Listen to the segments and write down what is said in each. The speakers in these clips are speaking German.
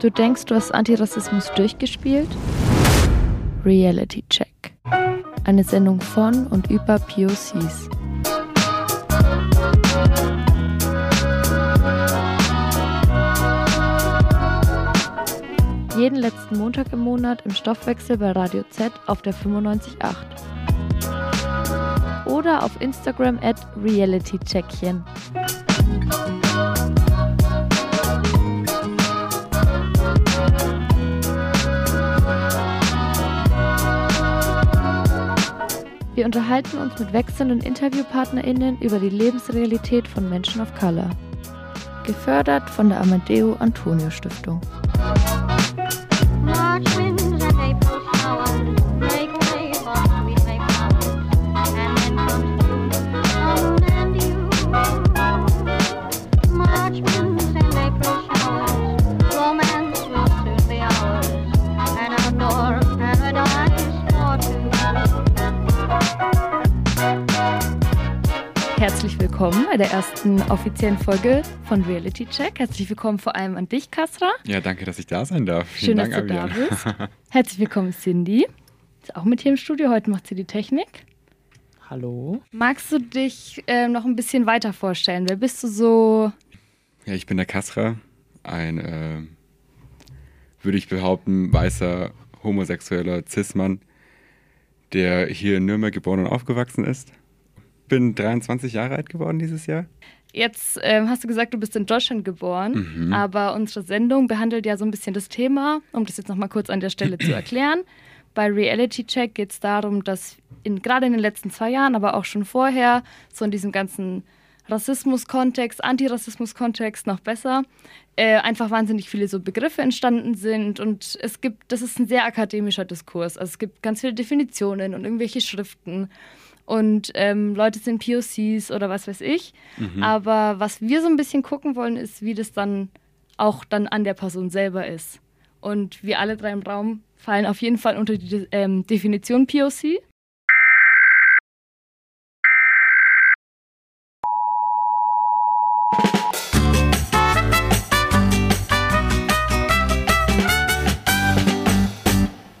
Du denkst, du hast Antirassismus durchgespielt? Reality Check. Eine Sendung von und über POCs. Jeden letzten Montag im Monat im Stoffwechsel bei Radio Z auf der 95.8. Oder auf Instagram at realitycheckchen. Wir unterhalten uns mit wechselnden InterviewpartnerInnen über die Lebensrealität von Menschen of Color. Gefördert von der Amadeo Antonio Stiftung. Herzlich willkommen bei der ersten offiziellen Folge von Reality Check. Herzlich willkommen vor allem an dich, Kasra. Ja, danke, dass ich da sein darf. Schön, Vielen dass Dank, du da Avian. bist. Herzlich willkommen, Cindy. Ist auch mit hier im Studio. Heute macht sie die Technik. Hallo. Magst du dich ähm, noch ein bisschen weiter vorstellen? Wer bist du so? Ja, ich bin der Kasra, ein, äh, würde ich behaupten, weißer, homosexueller Cis-Mann, der hier in Nürnberg geboren und aufgewachsen ist. Bin 23 Jahre alt geworden dieses Jahr. Jetzt ähm, hast du gesagt, du bist in Deutschland geboren, Mhm. aber unsere Sendung behandelt ja so ein bisschen das Thema, um das jetzt nochmal kurz an der Stelle zu erklären. Bei Reality Check geht es darum, dass in, gerade in den letzten zwei Jahren, aber auch schon vorher, so in diesem ganzen Rassismus-Kontext, Antirassismus-Kontext noch besser, äh, einfach wahnsinnig viele so Begriffe entstanden sind und es gibt, das ist ein sehr akademischer Diskurs. Also es gibt ganz viele Definitionen und irgendwelche Schriften und ähm, Leute sind POCs oder was weiß ich. Aber was wir so ein bisschen gucken wollen, ist, wie das dann auch dann an der Person selber ist. Und wir alle drei im Raum fallen auf jeden Fall unter die ähm, Definition POC.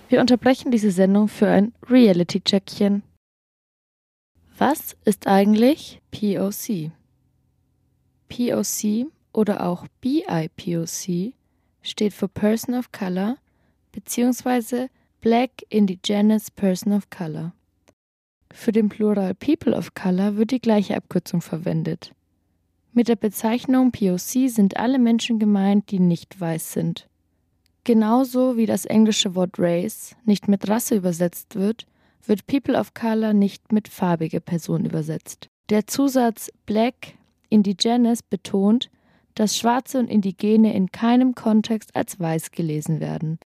Wir unterbrechen diese Sendung für ein Reality-Checkchen. Was ist eigentlich POC? POC oder auch BIPOC steht für Person of Color bzw. Black Indigenous Person of Color. Für den Plural People of Color wird die gleiche Abkürzung verwendet. Mit der Bezeichnung POC sind alle Menschen gemeint, die nicht weiß sind. Genauso wie das englische Wort Race nicht mit Rasse übersetzt wird, wird People of Color nicht mit farbige Person übersetzt. Der Zusatz Black Indigenous betont, dass Schwarze und Indigene in keinem Kontext als weiß gelesen werden.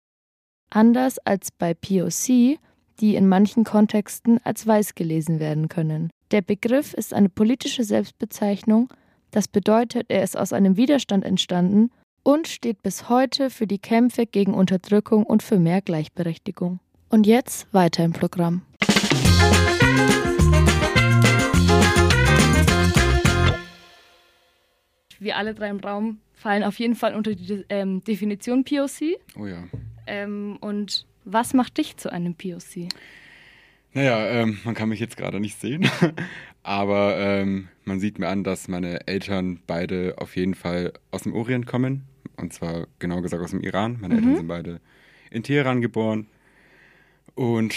Anders als bei POC, die in manchen Kontexten als weiß gelesen werden können. Der Begriff ist eine politische Selbstbezeichnung, das bedeutet, er ist aus einem Widerstand entstanden und steht bis heute für die Kämpfe gegen Unterdrückung und für mehr Gleichberechtigung. Und jetzt weiter im Programm. Wir alle drei im Raum fallen auf jeden Fall unter die ähm, Definition POC. Oh ja. Ähm, und was macht dich zu einem POC? Naja, ähm, man kann mich jetzt gerade nicht sehen, aber ähm, man sieht mir an, dass meine Eltern beide auf jeden Fall aus dem Orient kommen. Und zwar genau gesagt aus dem Iran. Meine Eltern sind beide in Teheran geboren und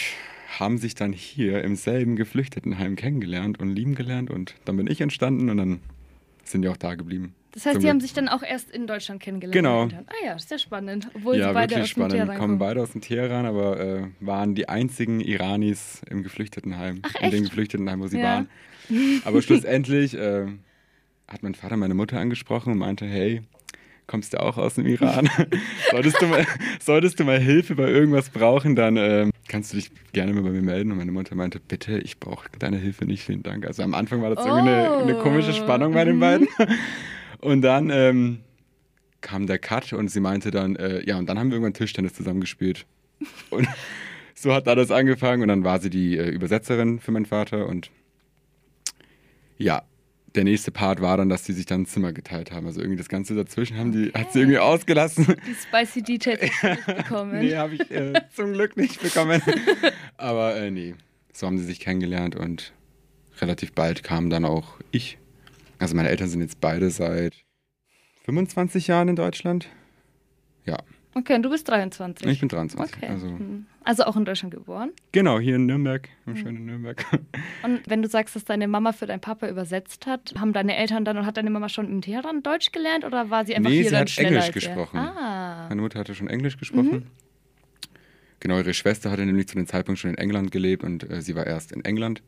haben sich dann hier im selben Geflüchtetenheim kennengelernt und lieben gelernt. Und dann bin ich entstanden und dann sind die auch da geblieben. Das heißt, Zum die haben sich dann auch erst in Deutschland kennengelernt. Genau. Ah ja, sehr spannend. Obwohl ja, sie beide wirklich aus dem spannend. Teheran kommen kommen. beide aus dem Teheran, aber äh, waren die einzigen Iranis im Geflüchtetenheim. Ach, in dem? Geflüchtetenheim, wo sie Ja. waren. Aber schlussendlich äh, hat mein Vater meine Mutter angesprochen und meinte, hey, kommst du auch aus dem Iran? solltest, du mal, solltest du mal Hilfe bei irgendwas brauchen, dann ähm, kannst du dich gerne mal bei mir melden. Und meine Mutter meinte, bitte, ich brauche deine Hilfe nicht, vielen Dank. Also am Anfang war das irgendwie eine, eine komische Spannung bei den Mhm. beiden. Und dann ähm, kam der Cut und sie meinte dann, äh, ja, und dann haben wir irgendwann Tischtennis zusammengespielt. Und so hat alles angefangen und dann war sie die äh, Übersetzerin für meinen Vater und ja, der nächste Part war dann, dass die sich dann ein Zimmer geteilt haben. Also irgendwie das Ganze dazwischen haben die, hat sie irgendwie ausgelassen. Die spicy Details nicht bekommen. nee, habe ich äh, zum Glück nicht bekommen. Aber äh, nee, so haben sie sich kennengelernt und relativ bald kam dann auch ich. Also meine Eltern sind jetzt beide seit 25 Jahren in Deutschland. Ja, Okay, und du bist 23. ich bin 23. Okay. Also Hm. Also auch in Deutschland geboren. genau, hier in Nürnberg, im schönen Nürnberg. Und wenn du sagst, dass deine Mama für deinen Papa übersetzt hat, haben deine Eltern dann und hat deine Mama schon im Teheran Deutsch gelernt oder war sie einfach Nee, hier sie dann hat Englisch gesprochen. Ah. Meine Mutter hatte schon Englisch gesprochen. Genau, ihre Schwester hatte nämlich zu dem Zeitpunkt schon in England gelebt und äh, sie war erst in England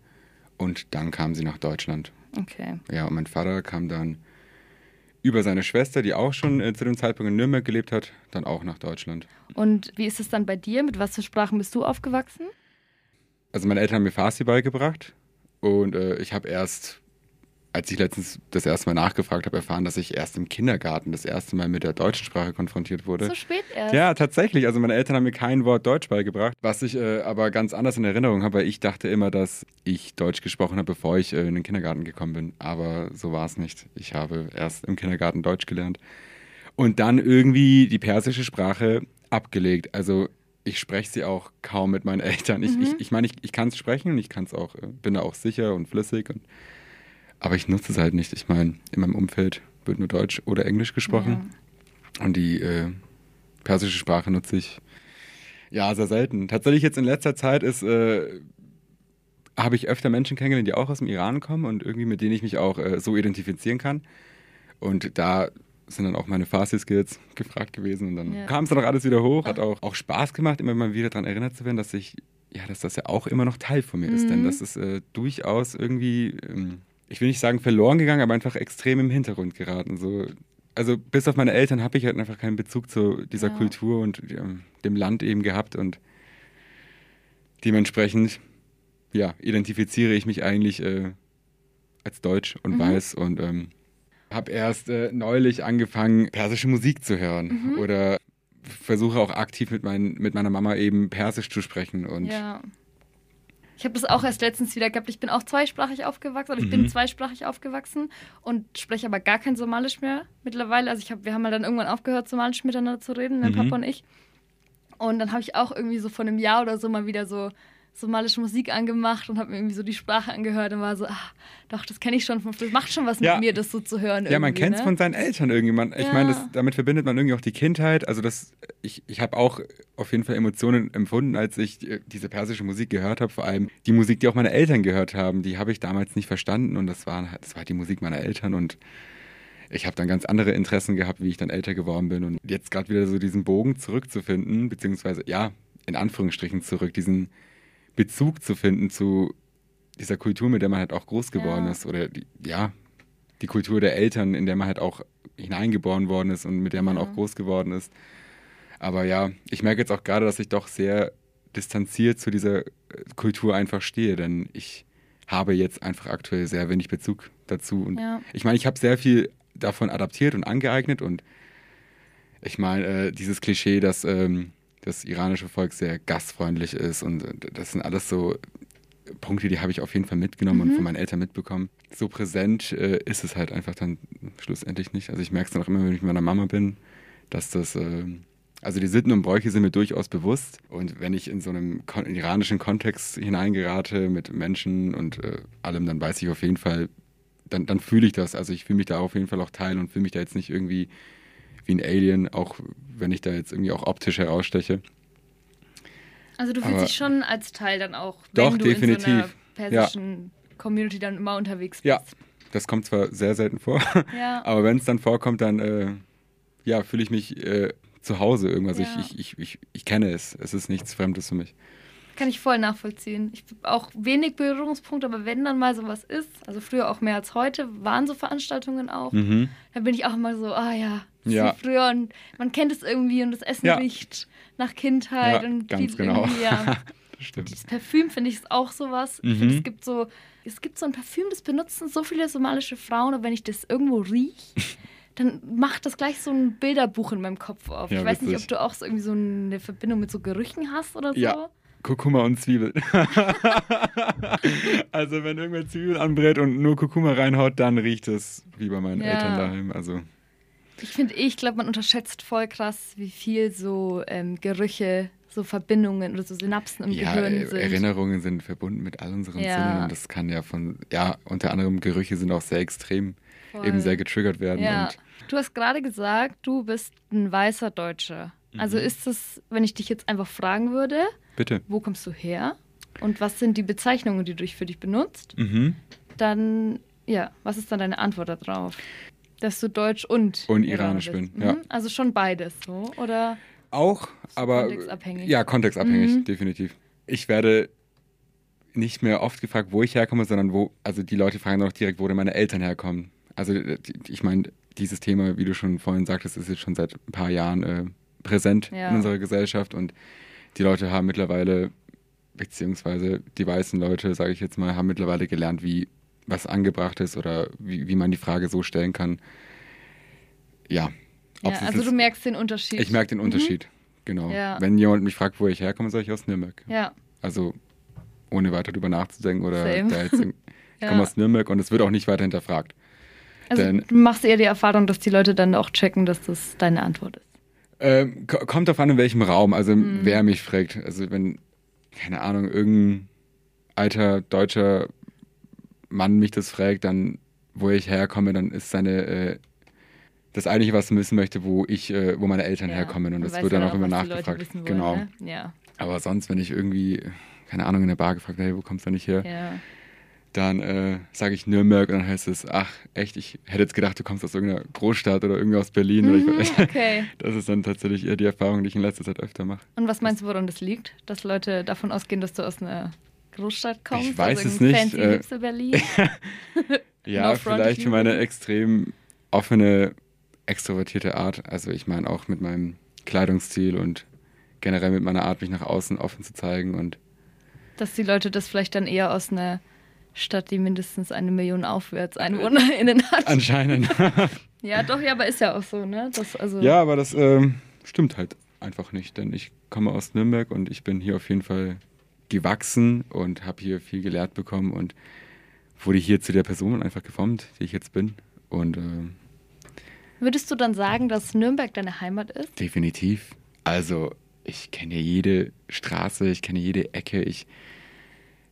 und dann kam sie nach Deutschland. Okay. Ja, und mein Vater kam dann über seine Schwester, die auch schon äh, zu dem Zeitpunkt in Nürnberg gelebt hat, dann auch nach Deutschland. Und wie ist es dann bei dir? Mit was für Sprachen bist du aufgewachsen? Also meine Eltern haben mir Farsi beigebracht und äh, ich habe erst, als ich letztens das erste Mal nachgefragt habe, erfahren, dass ich erst im Kindergarten das erste Mal mit der deutschen Sprache konfrontiert wurde. So spät erst. Ja, tatsächlich. Also meine Eltern haben mir kein Wort Deutsch beigebracht, was ich äh, aber ganz anders in Erinnerung habe, weil ich dachte immer, dass ich Deutsch gesprochen habe, bevor ich äh, in den Kindergarten gekommen bin. Aber so war es nicht. Ich habe erst im Kindergarten Deutsch gelernt und dann irgendwie die persische Sprache abgelegt. Also ich spreche sie auch kaum mit meinen Eltern. Ich meine, ich, ich, mein, ich, ich kann es sprechen und ich kann es auch, äh, bin da auch sicher und flüssig. Und, aber ich nutze es halt nicht. Ich meine, in meinem Umfeld wird nur Deutsch oder Englisch gesprochen. Und die äh, persische Sprache nutze ich ja sehr selten. Tatsächlich jetzt in letzter Zeit ist, äh, habe ich öfter Menschen kennengelernt, die auch aus dem Iran kommen und irgendwie mit denen ich mich auch äh, so identifizieren kann. Und da sind dann auch meine Farsi-Skills gefragt gewesen und dann Ja. kam es dann auch alles wieder hoch. Hat auch, auch Spaß gemacht, immer mal wieder daran erinnert zu werden, dass ich, ja, dass das ja auch immer noch Teil von mir ist. Denn Mhm. das ist äh, durchaus irgendwie, ähm, ich will nicht sagen verloren gegangen, aber einfach extrem im Hintergrund geraten. So, also bis auf meine Eltern habe ich halt einfach keinen Bezug zu dieser Ja. Kultur und ähm, dem Land eben gehabt und dementsprechend, ja, identifiziere ich mich eigentlich äh, als Deutsch und Mhm. weiß und ähm, habe erst äh, neulich angefangen, persische Musik zu hören Mhm. oder versuche auch aktiv mit, mein, mit meiner Mama eben Persisch zu sprechen und Ja. Ich habe das auch erst letztens wieder gehabt. Ich bin auch zweisprachig aufgewachsen, oder ich Mhm. bin zweisprachig aufgewachsen und spreche aber gar kein Somalisch mehr mittlerweile. Also ich hab, wir haben halt dann irgendwann aufgehört, Somalisch miteinander zu reden, mein Mhm. Papa und ich. Und dann habe ich auch irgendwie so vor einem Jahr oder so mal wieder so somalische Musik angemacht und habe mir irgendwie so die Sprache angehört und war so, ah, doch, das kenne ich schon früher. Macht schon was Ja. mit mir, das so zu hören. Ja, man kennt es ne? von seinen Eltern irgendwie. Man, Ich Ja. meine, das- damit verbindet man irgendwie auch die Kindheit. Also das, ich, ich habe auch auf jeden Fall Emotionen empfunden, als ich äh, diese persische Musik gehört habe. Vor allem die Musik, die auch meine Eltern gehört haben, die habe ich damals nicht verstanden. Und das war, das war die Musik meiner Eltern. Und ich habe dann ganz andere Interessen gehabt, wie ich dann älter geworden bin. Und jetzt gerade wieder so diesen Bogen zurückzufinden, beziehungsweise, ja, in Anführungsstrichen zurück, diesen Bezug zu finden zu dieser Kultur, mit der man halt auch groß geworden Ja. ist. Oder die, ja, die Kultur der Eltern, in der man halt auch hineingeboren worden ist und mit der man Ja. auch groß geworden ist. Aber ja, ich merke jetzt auch gerade, dass ich doch sehr distanziert zu dieser äh, Kultur einfach stehe, denn ich habe jetzt einfach aktuell sehr wenig Bezug dazu. Und Ja. ich meine, ich habe sehr viel davon adaptiert und angeeignet und ich meine, äh, dieses Klischee, dass ähm, das iranische Volk sehr gastfreundlich ist und das sind alles so Punkte, die habe ich auf jeden Fall mitgenommen und Mhm. von meinen Eltern mitbekommen. So präsent äh, ist es halt einfach dann schlussendlich nicht. Also ich merke es dann auch immer, wenn ich mit meiner Mama bin, dass das, äh, also die Sitten und Bräuche sind mir durchaus bewusst. Und wenn ich in so einem kon iranischen Kontext hineingerate mit Menschen und äh, allem, dann weiß ich auf jeden Fall, dann, dann fühle ich das. Also ich fühle mich da auf jeden Fall auch teil und fühle mich da jetzt nicht irgendwie wie ein Alien, auch wenn ich da jetzt irgendwie auch optisch heraussteche. Also du fühlst Aber- dich schon als Teil dann auch, Doch, wenn du in so einer definitiv. persischen Community dann immer unterwegs bist. Ja, das kommt zwar sehr selten vor, Ja. aber wenn es dann vorkommt, dann äh, ja, fühle ich mich äh, zu Hause irgendwas. Ja. Ich, ich, ich, ich, kenne es. Es ist nichts Fremdes für mich. Kann ich voll nachvollziehen. Ich habe auch wenig Berührungspunkte, aber wenn dann mal sowas ist, also früher auch mehr als heute, waren so Veranstaltungen auch, Mhm. da bin ich auch immer so, ah ja, Ja. wie früher und man kennt es irgendwie und das Essen Ja. riecht nach Kindheit Ja, und ganz genau. irgendwie, ja. Das stimmt. Das Parfüm finde ich ist auch sowas. Ich Mhm. finde, es gibt so, es gibt so ein Parfüm, das benutzen so viele somalische Frauen und wenn ich das irgendwo rieche, dann macht das gleich so ein Bilderbuch in meinem Kopf auf. Ja, ich weiß nicht, witzig. ob du auch so irgendwie so eine Verbindung mit so Gerüchen hast oder so. Ja. Kurkuma und Zwiebel. also wenn irgendwer Zwiebel anbrät und nur Kurkuma reinhaut, dann riecht es wie bei meinen Ja. Eltern daheim. Also Ich finde, ich glaube, man unterschätzt voll krass, wie viel so ähm, Gerüche, so Verbindungen oder so Synapsen im ja, Gehirn äh, sind. Erinnerungen sind verbunden mit all unseren Ja. Sinnen und das kann ja von, ja, unter anderem Gerüche sind auch sehr extrem Voll. eben sehr getriggert werden. Ja. Du hast gerade gesagt, du bist ein weißer Deutscher. Also Mhm. ist es, wenn ich dich jetzt einfach fragen würde, bitte. wo kommst du her und was sind die Bezeichnungen, die du für dich benutzt, Mhm. dann, ja, was ist dann deine Antwort darauf? Dass du Deutsch und, Und iranisch bist. bin, ja. Mhm. Also schon beides, so, oder? Auch, aber. kontextabhängig. Ja, kontextabhängig, Mhm. definitiv. Ich werde nicht mehr oft gefragt, wo ich herkomme, sondern wo, also die Leute fragen dann auch direkt, wo denn meine Eltern herkommen. Also die- ich meine, dieses Thema, wie du schon vorhin sagtest, ist jetzt schon seit ein paar Jahren äh, präsent Ja. in unserer Gesellschaft und die Leute haben mittlerweile, beziehungsweise die weißen Leute, sage ich jetzt mal, haben mittlerweile gelernt, wie was angebracht ist oder wie, wie man die Frage so stellen kann. Ja. Ja, also jetzt- du merkst den Unterschied. ich merke den Unterschied, genau. Ja. Wenn jemand mich fragt, wo ich herkomme, sage ich aus Nürnberg. Ja, Also ohne weiter drüber nachzudenken oder Same. ich komme aus Nürnberg und es wird auch nicht weiter hinterfragt. also Denn- du machst eher die Erfahrung, dass die Leute dann auch checken, dass das deine Antwort ist. Ähm, ko- kommt darauf an, in welchem Raum, also Mhm. wer mich fragt. Also wenn, keine Ahnung, irgendein alter deutscher Mann mich das fragt, dann wo ich herkomme, dann ist seine äh, das eigentliche, was wissen möchte, wo ich, äh, wo meine Eltern Ja, herkommen und das wird dann auch immer nachgefragt. wollen, genau. Ne? Ja, Aber sonst, wenn ich irgendwie, keine Ahnung, in der Bar gefragt, hey, wo kommst du nicht her? ja. dann äh, sage ich Nürnberg und dann heißt es, ach, echt, ich hätte jetzt gedacht, du kommst aus irgendeiner Großstadt oder irgendwie aus Berlin. Mhm, ich, okay. das ist dann tatsächlich eher die Erfahrung, die ich in letzter Zeit öfter mache. Und was meinst du, woran das liegt? Dass Leute davon ausgehen, dass du aus einer Großstadt kommst? Ich weiß also es nicht, Fancy äh, Hipster Berlin? Ja, No vielleicht ich für meine extrem offene, extrovertierte Art. Also ich meine auch mit meinem Kleidungsstil und generell mit meiner Art, mich nach außen offen zu zeigen. Und Dass die Leute das vielleicht dann eher aus einer Stadt, die mindestens eine Million aufwärts EinwohnerInnen hat. anscheinend. Ja, doch, ja, aber ist ja auch so, ne? Das, also, ja, aber das ähm, stimmt halt einfach nicht, denn ich komme aus Nürnberg und ich bin hier auf jeden Fall gewachsen und habe hier viel gelehrt bekommen und wurde hier zu der Person einfach geformt, die ich jetzt bin. Und ähm, Würdest du dann sagen, dass Nürnberg deine Heimat ist? definitiv. Also, ich kenne jede Straße, ich kenne jede Ecke, ich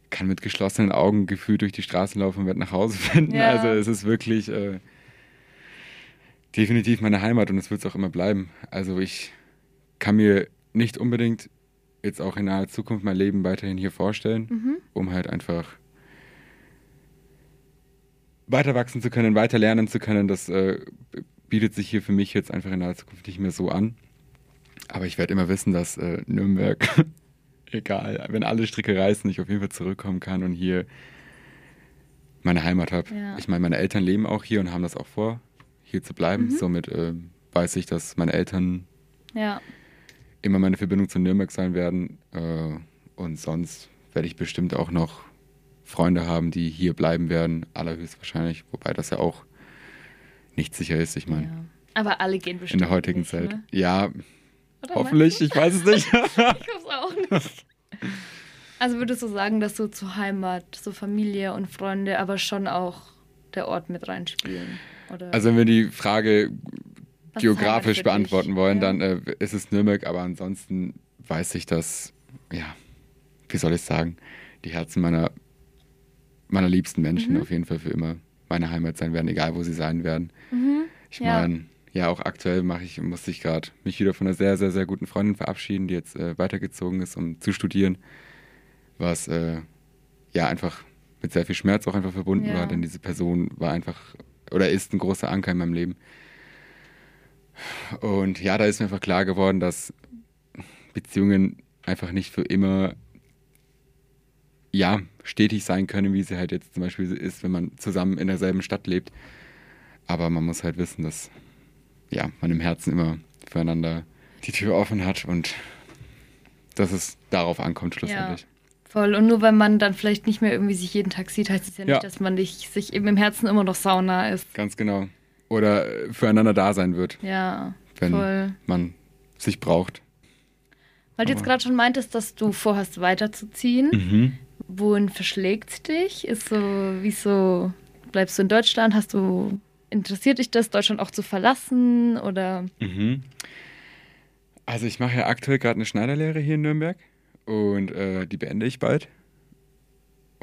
kann mit geschlossenen Augen gefühlt durch die Straßen laufen und werde nach Hause finden. Ja. Also, es ist wirklich äh, definitiv meine Heimat und es wird es auch immer bleiben. Also, ich kann mir nicht unbedingt jetzt auch in naher Zukunft mein Leben weiterhin hier vorstellen, Mhm. um halt einfach weiter wachsen zu können, weiter lernen zu können. Das äh, bietet sich hier für mich jetzt einfach in naher Zukunft nicht mehr so an. Aber ich werde immer wissen, dass äh, Nürnberg, egal, wenn alle Stricke reißen, ich auf jeden Fall zurückkommen kann und hier meine Heimat habe. Ja. Ich meine, meine Eltern leben auch hier und haben das auch vor, hier zu bleiben. Mhm. Somit äh, weiß ich, dass meine Eltern Ja. Immer meine Verbindung zu Nürnberg sein werden. Äh, und sonst werde ich bestimmt auch noch Freunde haben, die hier bleiben werden, allerhöchstwahrscheinlich. Wobei das ja auch nicht sicher ist. Ich meine, ja. Aber alle gehen in bestimmt. der heutigen nicht, Zeit. Ne? Ja, Oder hoffentlich, ich weiß es nicht. Ich hoffe auch nicht. Also würdest du sagen, dass so zur Heimat, so Familie und Freunde, aber schon auch der Ort mit reinspielen? Oder also wenn wir die Frage geografisch für dich? beantworten wollen, Ja. dann äh, ist es Nürnberg, aber ansonsten weiß ich, dass, ja, wie soll ich sagen, die Herzen meiner, meiner liebsten Menschen Mhm. auf jeden Fall für immer meine Heimat sein werden, egal wo sie sein werden. Mhm. Ich Ja. meine, ja, auch aktuell mache ich, musste ich gerade mich wieder von einer sehr, sehr, sehr guten Freundin verabschieden, die jetzt äh, weitergezogen ist, um zu studieren, was äh, ja einfach mit sehr viel Schmerz auch einfach verbunden Ja. war, denn diese Person war einfach oder ist ein großer Anker in meinem Leben. Und ja, da ist mir einfach klar geworden, dass Beziehungen einfach nicht für immer ja, stetig sein können, wie sie halt jetzt zum Beispiel ist, wenn man zusammen in derselben Stadt lebt. Aber man muss halt wissen, dass ja, man im Herzen immer füreinander die Tür offen hat und dass es darauf ankommt schlussendlich. Voll. Und nur weil man dann vielleicht nicht mehr irgendwie sich jeden Tag sieht, heißt es ja nicht, Ja. dass man nicht, sich eben im Herzen immer noch sauna ist. Ganz genau. Oder äh, füreinander da sein wird, Ja, wenn voll. man sich braucht. Weil du jetzt gerade schon meintest, dass du vorhast weiterzuziehen. Mhm. Wohin verschlägt dich? Ist so, wieso bleibst du in Deutschland? Hast du, interessiert dich das, Deutschland auch zu verlassen? Oder Mhm. Also ich mache ja aktuell gerade eine Schneiderlehre hier in Nürnberg und äh, die beende ich bald.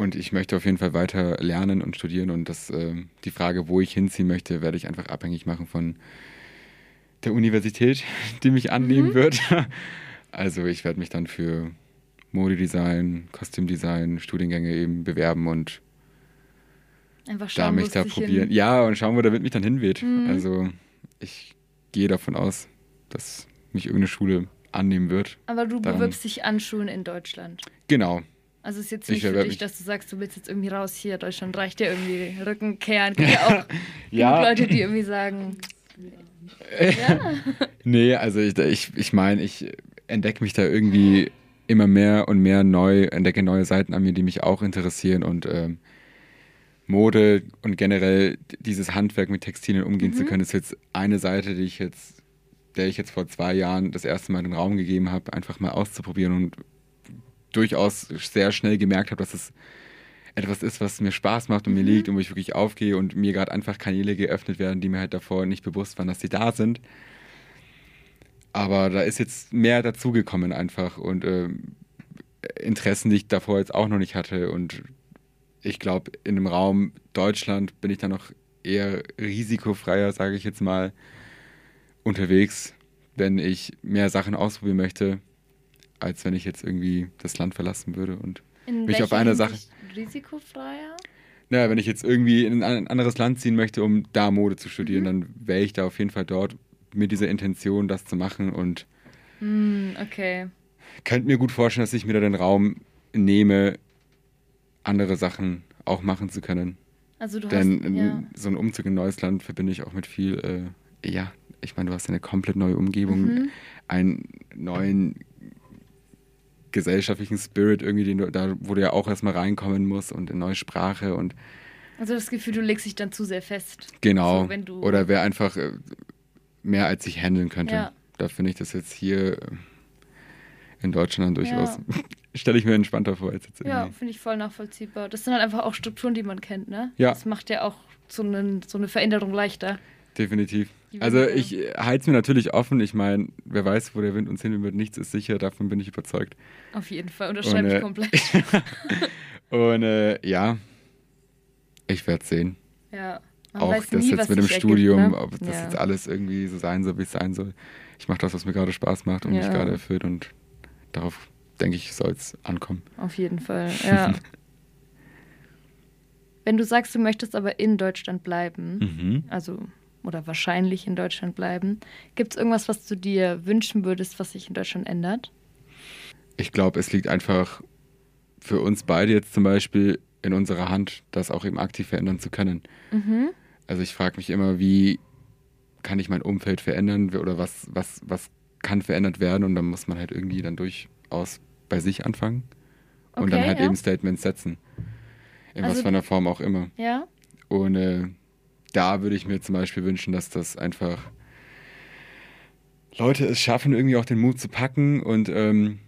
Und ich möchte auf jeden Fall weiter lernen und studieren und das, äh, die Frage, wo ich hinziehen möchte, werde ich einfach abhängig machen von der Universität, die mich annehmen wird. Also ich werde mich dann für Modedesign, Kostümdesign, Studiengänge eben bewerben und einfach da schauen, wo mich da probieren. hin- Ja, und schauen, wo der Wind mich dann hinweht. Mhm. Also ich gehe davon aus, dass mich irgendeine Schule annehmen wird. Aber du bewirbst dich an Schulen in Deutschland. Genau. Also es ist jetzt Ich nicht für bewerb dich, dass du sagst, du willst jetzt irgendwie raus hier, Deutschland reicht dir irgendwie Rücken kehren. Gibt ja auch Ja. Leute, die irgendwie sagen, ja. Nee, also ich, ich, ich meine, ich entdecke mich da irgendwie immer mehr und mehr neu, entdecke neue Seiten an mir, die mich auch interessieren und ähm, Mode und generell dieses Handwerk mit Textilien umgehen zu können, ist jetzt eine Seite, die ich jetzt, der ich jetzt vor zwei Jahren das erste Mal den Raum gegeben habe, einfach mal auszuprobieren und durchaus sehr schnell gemerkt habe, dass es etwas ist, was mir Spaß macht und mir liegt und wo ich wirklich aufgehe und mir gerade einfach Kanäle geöffnet werden, die mir halt davor nicht bewusst waren, dass sie da sind. Aber da ist jetzt mehr dazugekommen einfach und ähm, Interessen, die ich davor jetzt auch noch nicht hatte. Und ich glaube, in dem Raum Deutschland bin ich da noch eher risikofreier, sage ich jetzt mal, unterwegs, wenn ich mehr Sachen ausprobieren möchte, als wenn ich jetzt irgendwie das Land verlassen würde. Und In Mich auf eine Sache- Risikofreier? naja, wenn ich jetzt irgendwie in ein anderes Land ziehen möchte, um da Mode zu studieren, dann wäre ich da auf jeden Fall dort mit dieser Intention, das zu machen und Hm, okay. könnte mir gut vorstellen, dass ich mir da den Raum nehme, andere Sachen auch machen zu können. Also du Denn hast, ja. so ein Umzug in ein neues Land verbinde ich auch mit viel, äh, ja, ich meine, du hast eine komplett neue Umgebung, Mhm. einen neuen gesellschaftlichen Spirit irgendwie, den du, da, wo du ja auch erstmal reinkommen musst und eine neue Sprache und Also das Gefühl, du legst dich dann zu sehr fest. Genau. So, wenn du- Oder wer einfach äh, mehr als ich handeln könnte. Ja. Da finde ich das jetzt hier äh, in Deutschland durchaus, Ja. stelle ich mir entspannter vor als jetzt Ja, irgendwie. finde ich voll nachvollziehbar. Das sind halt einfach auch Strukturen, die man kennt, ne? Ja. Das macht ja auch so, einen, so eine Veränderung leichter. Definitiv. Also ich halte es mir natürlich offen. Ich meine, wer weiß, wo der Wind uns hin wird, nichts ist sicher, davon bin ich überzeugt. Auf jeden Fall. Unterschreibe ich äh, komplett. Und äh, ja, ich werde sehen. ja. Man auch das nie, jetzt mit dem Studium, ergibt, ne? ob das ja. jetzt alles irgendwie so sein soll, wie es sein soll. Ich mache das, was mir gerade Spaß macht und mich Ja. gerade erfüllt und darauf, denke ich, soll es ankommen. Auf jeden Fall, ja. Wenn du sagst, du möchtest aber in Deutschland bleiben, Mhm. also oder wahrscheinlich in Deutschland bleiben, gibt es irgendwas, was du dir wünschen würdest, was sich in Deutschland ändert? Ich glaube, es liegt einfach für uns beide jetzt zum Beispiel in unserer Hand, das auch eben aktiv verändern zu können. Mhm. Also ich frage mich immer, wie kann ich mein Umfeld verändern oder was, was, was kann verändert werden und dann muss man halt irgendwie dann durchaus bei sich anfangen und dann Okay, halt ja. eben Statements setzen. In was Also- für einer Form auch immer. Ja? Und äh, da würde ich mir zum Beispiel wünschen, dass das einfach Leute es schaffen, irgendwie auch den Mut zu packen und ähm,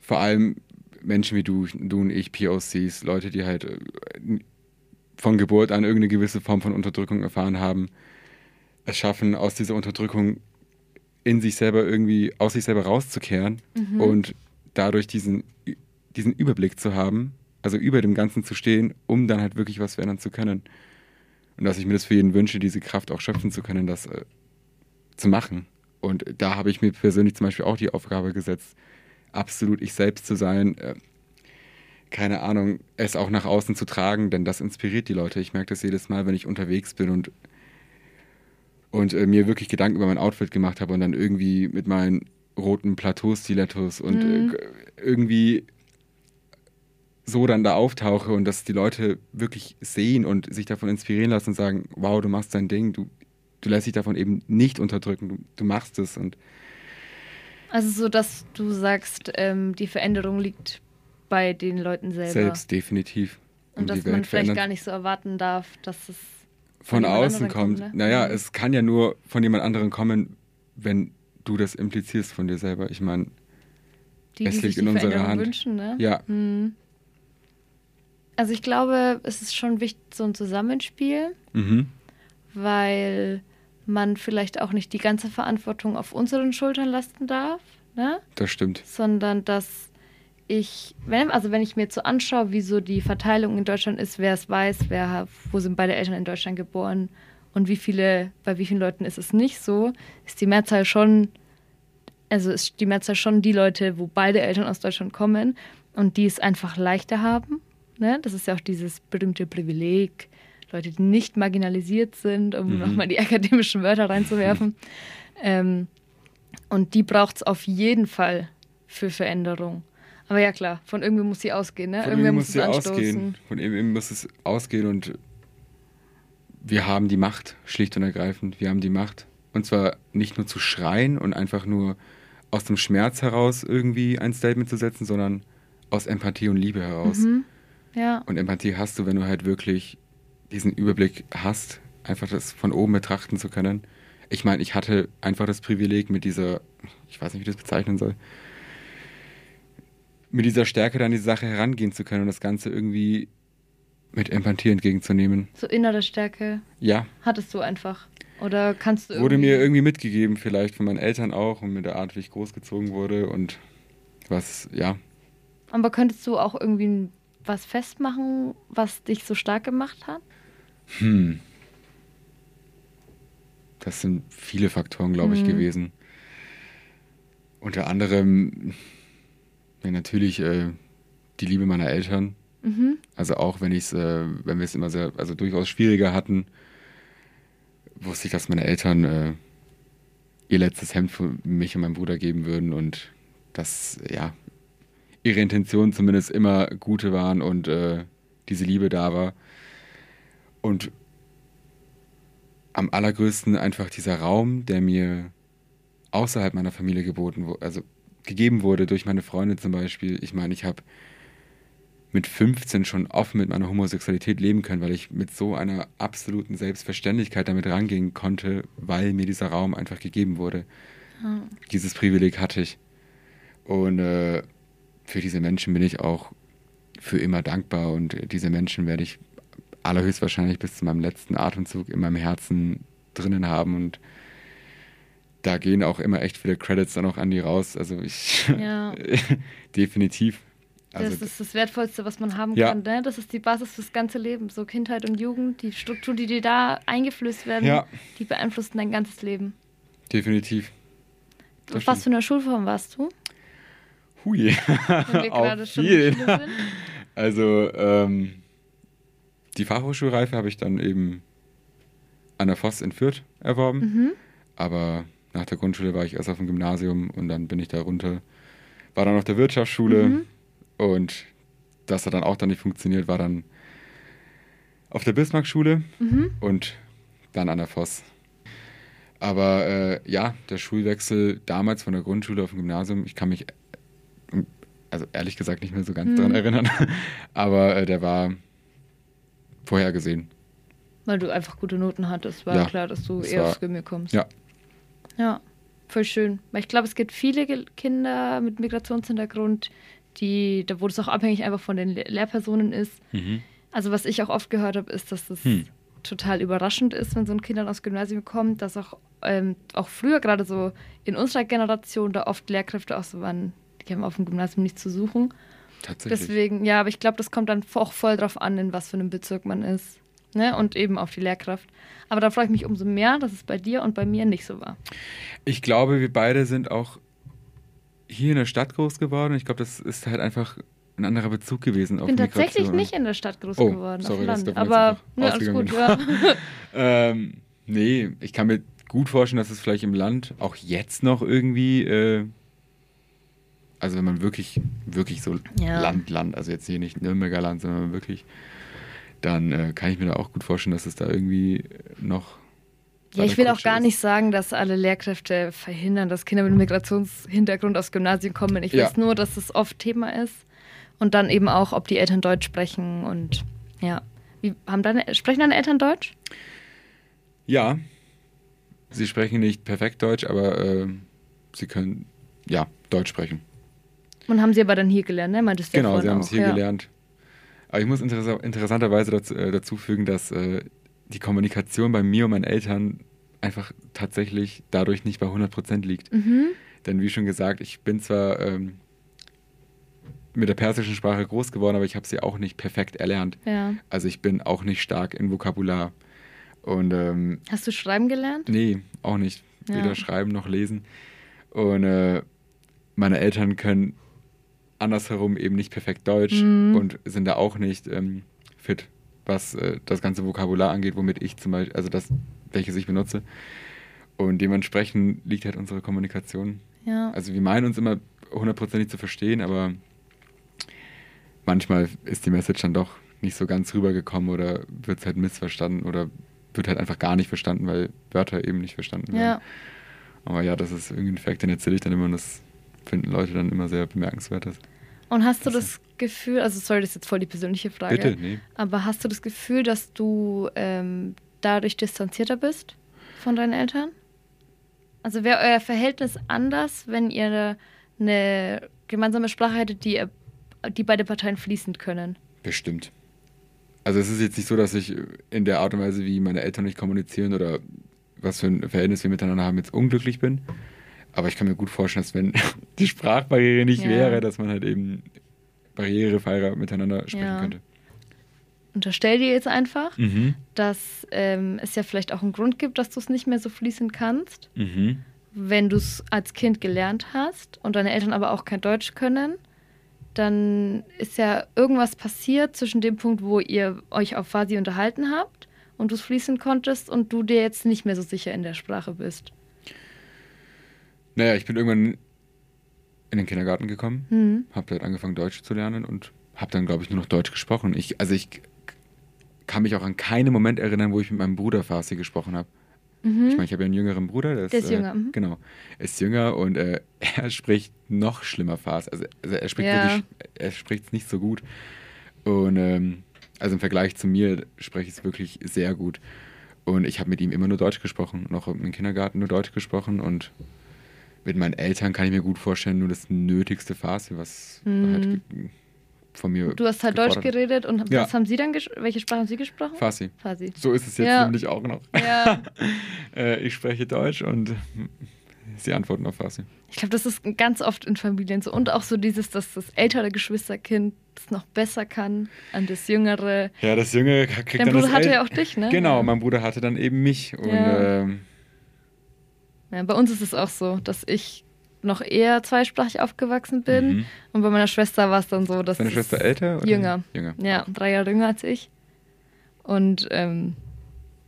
vor allem Menschen wie du, du und ich, POCs, Leute, die halt äh, von Geburt an irgendeine gewisse Form von Unterdrückung erfahren haben, es schaffen, aus dieser Unterdrückung in sich selber irgendwie, aus sich selber rauszukehren Mhm. und dadurch diesen, diesen Überblick zu haben, also über dem Ganzen zu stehen, um dann halt wirklich was verändern zu können. Und dass ich mir das für jeden wünsche, diese Kraft auch schöpfen zu können, das äh, zu machen. Und da habe ich mir persönlich zum Beispiel auch die Aufgabe gesetzt, absolut ich selbst zu sein, äh, keine Ahnung, es auch nach außen zu tragen, denn das inspiriert die Leute. Ich merke das jedes Mal, wenn ich unterwegs bin und, und äh, mir wirklich Gedanken über mein Outfit gemacht habe und dann irgendwie mit meinen roten Plateau-Stilettos und Mhm. äh, irgendwie so dann da auftauche und dass die Leute wirklich sehen und sich davon inspirieren lassen und sagen, wow, du machst dein Ding, du, du lässt dich davon eben nicht unterdrücken, du, du machst es und Also so, dass du sagst, ähm, die Veränderung liegt bei den Leuten selber. selbst definitiv. Und dass die man vielleicht verändern. gar nicht so erwarten darf, dass es von jemand außen anderen kommt. ne? Naja, Mhm. es kann ja nur von jemand anderem kommen, wenn du das implizierst von dir selber. Ich meine, Es liegt die in unserer Hand. wünschen, ne? Ja, Hm. Also ich glaube, es ist schon wichtig, so ein Zusammenspiel, mhm. weil man vielleicht auch nicht die ganze Verantwortung auf unseren Schultern lasten darf, ne? das stimmt. sondern dass ich, wenn, also wenn ich mir jetzt so anschaue, wie so die Verteilung in Deutschland ist, wer es weiß, wer, wo sind beide Eltern in Deutschland geboren und wie viele, bei wie vielen Leuten ist es nicht so, ist die Mehrzahl schon, also ist die Mehrzahl schon die Leute, wo beide Eltern aus Deutschland kommen und die es einfach leichter haben. Ne? Das ist ja auch dieses berühmte Privileg, Leute, die nicht marginalisiert sind, um Mhm. nochmal die akademischen Wörter reinzuwerfen. ähm, und die braucht es auf jeden Fall für Veränderung. Aber ja klar, von irgendwie muss sie ausgehen, ne? Von Irgendwer ihm muss sie anstoßen. ausgehen. Von ihm muss es ausgehen und wir haben die Macht, schlicht und ergreifend. Wir haben die Macht. Und zwar nicht nur zu schreien und einfach nur aus dem Schmerz heraus irgendwie ein Statement zu setzen, sondern aus Empathie und Liebe heraus. Mhm. Ja. Und Empathie hast du, wenn du halt wirklich diesen Überblick hast, einfach das von oben betrachten zu können. Ich meine, ich hatte einfach das Privileg mit dieser, ich weiß nicht, wie ich das bezeichnen soll, mit dieser Stärke dann die Sache herangehen zu können und das Ganze irgendwie mit Empathie entgegenzunehmen. So innere Stärke Ja, hattest du einfach. Oder kannst du wurde mir irgendwie mitgegeben, vielleicht von meinen Eltern auch und mit der Art, wie ich großgezogen wurde und was, ja, Aber könntest du auch irgendwie was festmachen, was dich so stark gemacht hat? Hm. Das sind viele Faktoren, glaube ich, Mhm. gewesen. Unter anderem ja, natürlich äh, die Liebe meiner Eltern. Mhm. Also auch wenn ich es, äh, wenn wir es immer sehr, also durchaus schwieriger hatten, wusste ich, dass meine Eltern äh, ihr letztes Hemd für mich und meinen Bruder geben würden und dass ja ihre Intentionen zumindest immer gute waren und äh, diese Liebe da war. Und am allergrößten einfach dieser Raum, der mir außerhalb meiner Familie geboten wurde, also gegeben wurde durch meine Freunde zum Beispiel. Ich meine, ich habe mit 15 schon offen mit meiner Homosexualität leben können, weil ich mit so einer absoluten Selbstverständlichkeit damit rangehen konnte, weil mir dieser Raum einfach gegeben wurde. Ja. Dieses Privileg hatte ich. Und äh, für diese Menschen bin ich auch für immer dankbar und diese Menschen werde ich allerhöchstwahrscheinlich bis zu meinem letzten Atemzug in meinem Herzen drinnen haben und da gehen auch immer echt viele Credits dann auch an die raus. Also ich Ja. definitiv. Also das ist das Wertvollste, was man haben Ja. kann. Ne? Das ist die Basis fürs ganze Leben. So Kindheit und Jugend, die Strukturen, die dir da eingeflößt werden, Ja. die beeinflussen dein ganzes Leben. definitiv. Das Auf was für eine Schulform warst du? Hui. Wenn wir gerade schon sind? Also ähm, die Fachhochschulreife habe ich dann eben an der Voss in Fürth erworben. Mhm. Aber nach der Grundschule war ich erst auf dem Gymnasium und dann bin ich da runter. War dann auf der Wirtschaftsschule Mhm. und das hat dann auch dann nicht funktioniert, war dann auf der Bismarckschule Mhm. und dann an der Voss. Aber äh, ja, der Schulwechsel damals von der Grundschule auf dem Gymnasium, ich kann mich also ehrlich gesagt nicht mehr so ganz Mhm. daran erinnern, aber äh, der war vorhergesehen. Weil du einfach gute Noten hattest, war Ja, klar, dass du eher war- aufs Gymnasium kommst. Ja. Ja, voll schön. Weil ich glaube, es gibt viele Kinder mit Migrationshintergrund, die, da wo es auch abhängig einfach von den Le Lehrpersonen ist. Also was ich auch oft gehört habe, ist, dass das Hm. total überraschend ist, wenn so ein Kind dann aus Gymnasium kommt, dass auch, ähm, auch früher gerade so in unserer Generation da oft Lehrkräfte auch so waren, die haben auf dem Gymnasium nichts zu suchen. Tatsächlich. Deswegen, ja, aber ich glaube, das kommt dann auch voll drauf an, in was für einem Bezirk man ist. Ne? Und eben auf die Lehrkraft. Aber da freue ich mich umso mehr, dass es bei dir und bei mir nicht so war. Ich glaube, wir beide sind auch hier in der Stadt groß geworden. Ich glaube, das ist halt einfach ein anderer Bezug gewesen Ich bin tatsächlich nicht in der Stadt groß Oh, geworden, sorry, auf Land. Aber ne, alles gut, ja. Ähm, nee, ich kann mir gut vorstellen, dass es vielleicht im Land auch jetzt noch irgendwie, äh, also wenn man wirklich, wirklich so Ja. Land, Land, also jetzt hier nicht Nürnberger Land, sondern wirklich, dann äh, kann ich mir da auch gut vorstellen, dass es da irgendwie noch. Ja, ich will auch gar ist. nicht sagen, dass alle Lehrkräfte verhindern, dass Kinder mit Migrationshintergrund aus Gymnasien kommen. Ich Ja. weiß nur, dass es oft Thema ist. Und dann eben auch, ob die Eltern Deutsch sprechen und ja. Wie, haben deine, sprechen deine Eltern Deutsch? Ja, sie sprechen nicht perfekt Deutsch, aber äh, sie können, ja, Deutsch sprechen. Und haben sie aber dann hier gelernt, ne? Meintest du Genau, sie haben es hier ja. gelernt. Aber ich muss interessa interessanterweise dazu, äh, dazu fügen, dass äh, die Kommunikation bei mir und meinen Eltern einfach tatsächlich dadurch nicht bei 100% liegt. Mhm. Denn wie schon gesagt, ich bin zwar ähm, mit der persischen Sprache groß geworden, aber ich habe sie auch nicht perfekt erlernt. Ja. Also ich bin auch nicht stark in Vokabular. Und ähm, Hast du schreiben gelernt? nee, auch nicht. Ja. Weder schreiben noch lesen. Und äh, meine Eltern können andersherum eben nicht perfekt Deutsch Mhm. und sind da auch nicht ähm, fit, was äh, das ganze Vokabular angeht, womit ich zum Beispiel, also das, welches ich benutze. Und dementsprechend liegt halt unsere Kommunikation. Ja. Also wir meinen uns immer hundertprozentig zu verstehen, aber manchmal ist die Message dann doch nicht so ganz rübergekommen oder wird es halt missverstanden oder wird halt einfach gar nicht verstanden, weil Wörter eben nicht verstanden werden. ja. Aber ja, das ist irgendwie ein Fact, den erzähle ich dann immer und das finden Leute dann immer sehr bemerkenswert. Das- Und hast du Das das Gefühl, also sorry, das ist jetzt voll die persönliche Frage. Bitte, nee. Aber hast du das Gefühl, dass du ähm, dadurch distanzierter bist von deinen Eltern? Also wäre euer Verhältnis anders, wenn ihr eine gemeinsame Sprache hättet, die, die beide Parteien fließend können? Bestimmt. Also es ist jetzt nicht so, dass ich in der Art und Weise, wie meine Eltern nicht kommunizieren oder was für ein Verhältnis wir miteinander haben, jetzt unglücklich bin. Aber ich kann mir gut vorstellen, dass wenn die Sprachbarriere nicht Ja. wäre, dass man halt eben barrierefreier miteinander sprechen Ja. könnte. Unterstell dir jetzt einfach, Mhm. dass ähm, es ja vielleicht auch einen Grund gibt, dass du es nicht mehr so fließend kannst, Mhm. wenn du es als Kind gelernt hast und deine Eltern aber auch kein Deutsch können. Dann ist ja irgendwas passiert zwischen dem Punkt, wo ihr euch auf Fasi unterhalten habt und du es fließen konntest und du dir jetzt nicht mehr so sicher in der Sprache bist. Naja, ich bin irgendwann in den Kindergarten gekommen, Hm. habe dort angefangen Deutsch zu lernen und habe dann, glaube ich, nur noch Deutsch gesprochen. Ich, also ich kann mich auch an keinen Moment erinnern, wo ich mit meinem Bruder Farsi gesprochen habe. Mhm. Ich meine, ich habe ja einen jüngeren Bruder, der ist, Der ist äh, jünger, mhm. Genau, ist jünger und äh, er spricht noch schlimmer Farsi. Also, also er spricht Ja. wirklich, er spricht es nicht so gut. Und ähm, also im Vergleich zu mir spreche ich es wirklich sehr gut. Und ich habe mit ihm immer nur Deutsch gesprochen, noch im Kindergarten nur Deutsch gesprochen und mit meinen Eltern kann ich mir gut vorstellen, nur das nötigste Farsi, was Mhm. halt von mir. Du hast halt Deutsch geredet und Ja. was haben sie dann welche Sprache haben sie gesprochen? Farsi. Fasi. So ist es jetzt Ja. nämlich auch noch. Ja. Äh, ich spreche Deutsch und sie antworten auf Farsi. Ich glaube, das ist ganz oft in Familien so. Und auch so dieses, dass das ältere Geschwisterkind es noch besser kann an das jüngere. Ja, das Jüngere kriegt Dein dann Bruder das hatte El- ja auch dich, ne? Genau, mein Bruder hatte dann eben mich. Und ähm, Ja, bei uns ist es auch so, dass ich noch eher zweisprachig aufgewachsen bin. Mhm. Und bei meiner Schwester war es dann so, dass. deine es- Schwester älter? Oder? Jünger. Jünger. Ja, drei Jahre jünger als ich. Und ähm,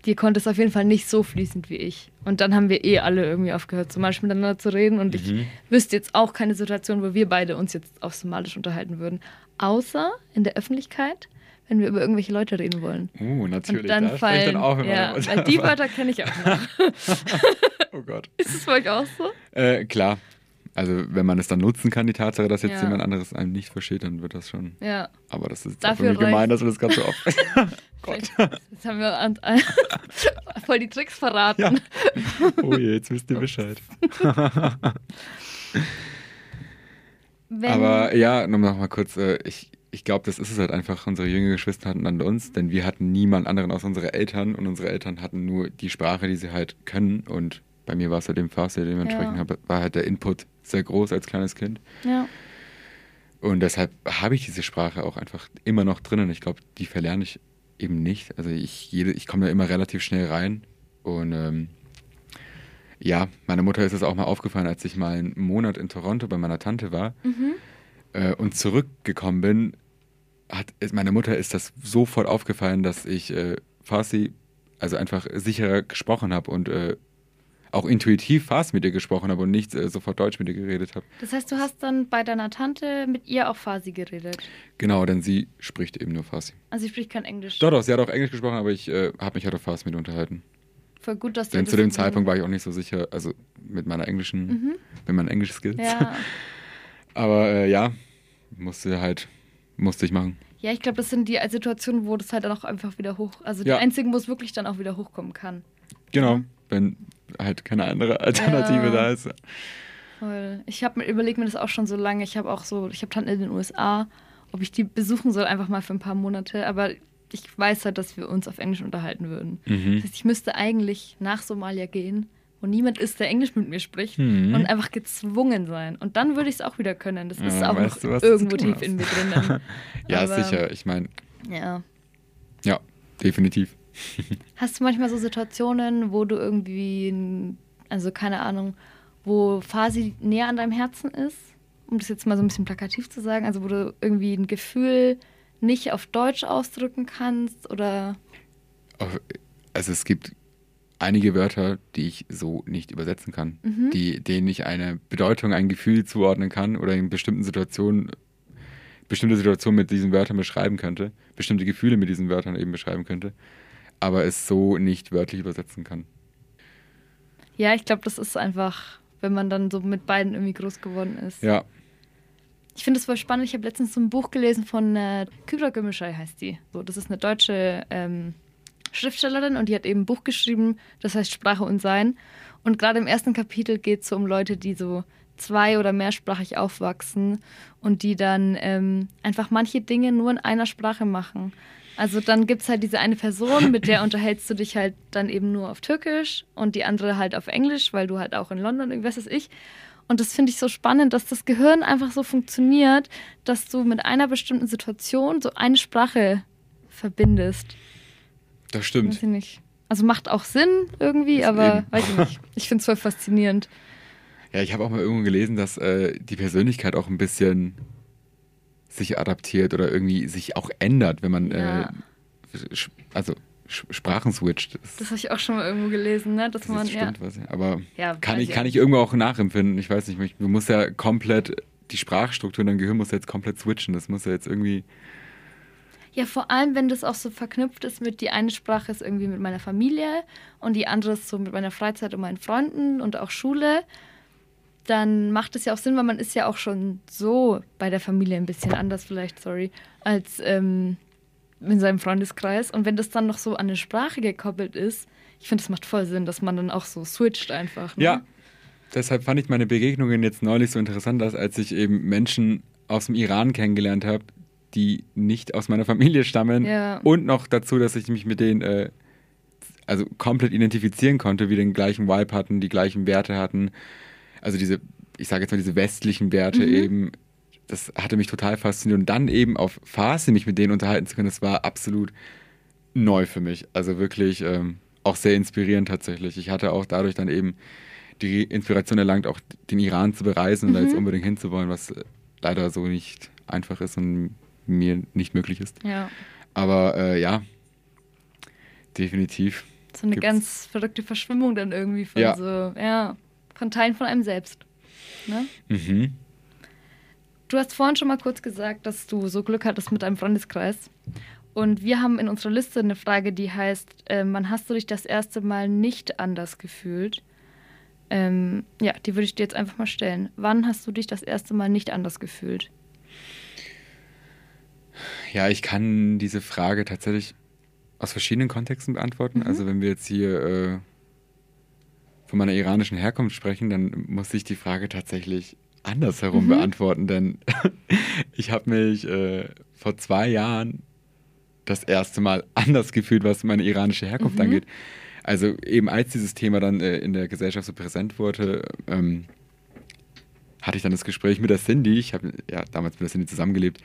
die konnte es auf jeden Fall nicht so fließend wie ich. Und dann haben wir eh alle irgendwie aufgehört, somalisch miteinander zu reden. Und ich Mhm. wüsste jetzt auch keine Situation, wo wir beide uns jetzt auf Somalisch unterhalten würden. Außer in der Öffentlichkeit, wenn wir über irgendwelche Leute reden wollen. Uh, natürlich. Und dann da ich fallen. dann auch ja, weil die Wörter kenne ich auch noch. Oh Gott. Ist es bei euch auch so? Äh, klar. Also, wenn man es dann nutzen kann, die Tatsache, dass jetzt Ja. jemand anderes einem nicht versteht, dann wird das schon. Ja. Aber das ist Dafür gemein, dass wir das ganz so oft. Gott. Jetzt haben wir an, voll die Tricks verraten. Ja. Oh je, jetzt wisst ihr Bescheid. Wenn, Aber ja, nur noch mal kurz, äh, ich, ich glaube, das ist es halt einfach. Unsere jüngeren Geschwister hatten an uns, denn wir hatten niemand anderen außer unsere Eltern und unsere Eltern hatten nur die Sprache, die sie halt können. Und bei mir war es halt dem Farsi, dementsprechend Ja. hab- war halt der Input sehr groß als kleines Kind. ja. Und deshalb habe ich diese Sprache auch einfach immer noch drinnen. Ich glaube, die verlerne ich eben nicht. Also ich, jede, ich komme da immer relativ schnell rein. Und ähm, ja, meiner Mutter ist es auch mal aufgefallen, als ich mal einen Monat in Toronto bei meiner Tante war Mhm. äh, und zurückgekommen bin, hat meiner Mutter ist das sofort aufgefallen, dass ich äh, Farsi also einfach sicherer gesprochen habe und äh, auch intuitiv Farsi mit ihr gesprochen habe und nicht äh, sofort Deutsch mit ihr geredet habe. Das heißt, du hast dann bei deiner Tante mit ihr auch Farsi geredet. Genau, denn sie spricht eben nur Farsi. Also sie spricht kein Englisch. Doch, doch, sie hat auch Englisch gesprochen, aber ich äh, habe mich halt auf Farsi mit unterhalten. Voll gut, dass ihr Denn zu dem Zeitpunkt war ich auch nicht so sicher, also mit meiner englischen, Mhm. mit meinen englischen Skills. Ja. Aber äh, ja, musste halt, musste ich machen. ja, ich glaube, das sind die Situationen, wo das halt dann auch einfach wieder hoch. Also die Ja. einzigen, wo es wirklich dann auch wieder hochkommen kann. Genau, wenn halt keine andere Alternative Ja. da ist. Voll. Ich habe mir überlegt mir das auch schon so lange. Ich habe auch so, ich habe Tanten in den USA, ob ich die besuchen soll, einfach mal für ein paar Monate. Aber ich weiß halt, dass wir uns auf Englisch unterhalten würden. Mhm. Das heißt, ich müsste eigentlich nach Somalia gehen, wo niemand ist, der Englisch mit mir spricht Mhm. und einfach gezwungen sein. Und dann würde ich es auch wieder können. Das ist Ja, auch weißt noch irgendwo tief in mir drinnen. Ja, Aber- sicher. Ich meine, Ja. ja, definitiv. Hast du manchmal so Situationen, wo du irgendwie, also keine Ahnung, wo Fasi näher an deinem Herzen ist? Um das jetzt mal so ein bisschen plakativ zu sagen. Also wo du irgendwie ein Gefühl nicht auf Deutsch ausdrücken kannst oder. Also es gibt einige Wörter, die ich so nicht übersetzen kann, Mhm. die, denen ich eine Bedeutung, ein Gefühl zuordnen kann oder in bestimmten Situationen bestimmte Situationen mit diesen Wörtern beschreiben könnte, bestimmte Gefühle mit diesen Wörtern eben beschreiben könnte, aber es so nicht wörtlich übersetzen kann. Ja, ich glaube, das ist einfach, wenn man dann so mit beiden irgendwie groß geworden ist. Ja, Ich finde es voll spannend. Ich habe letztens so ein Buch gelesen von äh, Kübra Gümüşay heißt die. So, das ist eine deutsche ähm, Schriftstellerin und die hat eben ein Buch geschrieben, das heißt Sprache und Sein. Und gerade im ersten Kapitel geht es so um Leute, die so zwei- oder mehrsprachig aufwachsen und die dann ähm, einfach manche Dinge nur in einer Sprache machen. Also dann gibt es halt diese eine Person, mit der unterhältst du dich halt dann eben nur auf Türkisch und die andere halt auf Englisch, weil du halt auch in London, irgendwas weiß ich. Und das finde ich so spannend, dass das Gehirn einfach so funktioniert, dass du mit einer bestimmten Situation so eine Sprache verbindest. das Weiß stimmt. ich nicht. Also macht auch Sinn irgendwie, Das aber eben. weiß ich nicht. Ich finde es voll faszinierend. Ja, ich habe auch mal irgendwo gelesen, dass äh, die Persönlichkeit auch ein bisschen sich adaptiert oder irgendwie sich auch ändert, wenn man Ja. äh, also Sprachen switcht. Das, Das habe ich auch schon mal irgendwo gelesen, ne? Dass das man, ja. stimmt was. ja. Aber Ja, kann ich, ich kann ich irgendwo auch nachempfinden. Ich weiß nicht, ich- du musst ja komplett die Sprachstruktur in deinem Gehirn muss ja jetzt komplett switchen. Das muss ja jetzt irgendwie. Ja, vor allem, wenn das auch so verknüpft ist mit, die eine Sprache ist irgendwie mit meiner Familie und die andere ist so mit meiner Freizeit und meinen Freunden und auch Schule, dann macht es ja auch Sinn, weil man ist ja auch schon so bei der Familie ein bisschen anders vielleicht, sorry, als ähm, in seinem Freundeskreis. Und wenn das dann noch so an eine Sprache gekoppelt ist, ich finde, das macht voll Sinn, dass man dann auch so switcht einfach. Ne? Ja. Deshalb fand ich meine Begegnungen jetzt neulich so interessant, dass als ich eben Menschen aus dem Iran kennengelernt habe, die nicht aus meiner Familie stammen Ja. und noch dazu, dass ich mich mit denen äh, also komplett identifizieren konnte, wir den gleichen Vibe hatten, die gleichen Werte hatten. Also diese, ich sage jetzt mal diese westlichen Werte Mhm. eben, das hatte mich total fasziniert. Und dann eben auf Farsi mich mit denen unterhalten zu können, das war absolut neu für mich. Also wirklich ähm, auch sehr inspirierend tatsächlich. Ich hatte auch dadurch dann eben die Inspiration erlangt, auch den Iran zu bereisen und da jetzt Mhm. unbedingt hinzuwollen, was leider so nicht einfach ist und mir nicht möglich ist. ja. Aber äh, ja, definitiv. So eine Gibt's. ganz verrückte Verschwimmung dann irgendwie von Ja. so, ja, von Teilen von einem selbst. Ne? Mhm. Du hast vorhin schon mal kurz gesagt, dass du so Glück hattest mit deinem Freundeskreis. Und wir haben in unserer Liste eine Frage, die heißt, ähm, wann hast du dich das erste Mal nicht anders gefühlt? Ähm, ja, die würde ich dir jetzt einfach mal stellen. Wann hast du dich das erste Mal nicht anders gefühlt? Ja, ich kann diese Frage tatsächlich aus verschiedenen Kontexten beantworten. Mhm. Also wenn wir jetzt hier äh, von meiner iranischen Herkunft sprechen, dann muss ich die Frage tatsächlich andersherum Mhm. beantworten, denn ich habe mich äh, vor zwei Jahren das erste Mal anders gefühlt, was meine iranische Herkunft Mhm. angeht. Also eben als dieses Thema dann äh, in der Gesellschaft so präsent wurde, ähm, hatte ich dann das Gespräch mit der Cindy. Ich habe ja damals mit der Cindy zusammengelebt.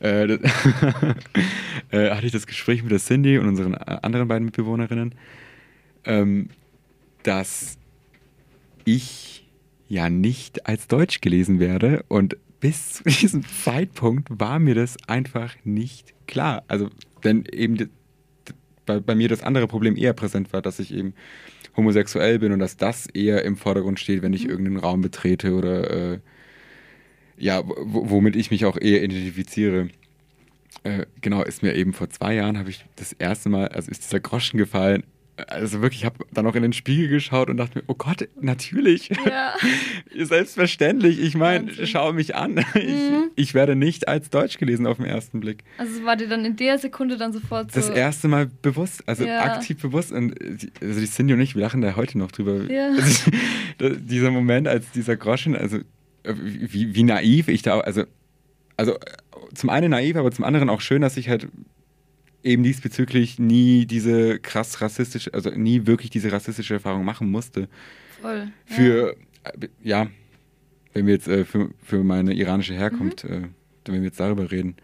Äh, das- äh, hatte ich das Gespräch mit der Cindy und unseren äh, anderen beiden Mitbewohnerinnen, ähm, dass ich ja nicht als Deutsch gelesen werde und bis zu diesem Zeitpunkt war mir das einfach nicht klar. Also, denn eben bei, bei mir das andere Problem eher präsent war, dass ich eben homosexuell bin und dass das eher im Vordergrund steht, wenn ich irgendeinen Raum betrete oder äh, ja, womit ich mich auch eher identifiziere. Äh, genau, ist mir eben vor zwei Jahren, habe ich das erste Mal, also ist dieser Groschen gefallen, also wirklich, ich habe dann auch in den Spiegel geschaut und dachte mir, oh Gott, natürlich. Ja. Selbstverständlich. Ich meine, schau mich an. Mhm. Ich, ich werde nicht als Deutsch gelesen auf den ersten Blick. Also es war dir dann in der Sekunde dann sofort so. Das erste Mal bewusst, also Ja. aktiv bewusst. Und die, also die Cindy und ich, wir lachen da heute noch drüber. Ja. Also, dieser Moment, als dieser Groschen, also wie, wie naiv ich da, also, also zum einen naiv, aber zum anderen auch schön, dass ich halt eben diesbezüglich nie diese krass rassistische, also nie wirklich diese rassistische Erfahrung machen musste. Voll. Für, äh, ja, wenn wir jetzt äh, für, für meine iranische Herkunft, äh, wenn wir jetzt darüber reden,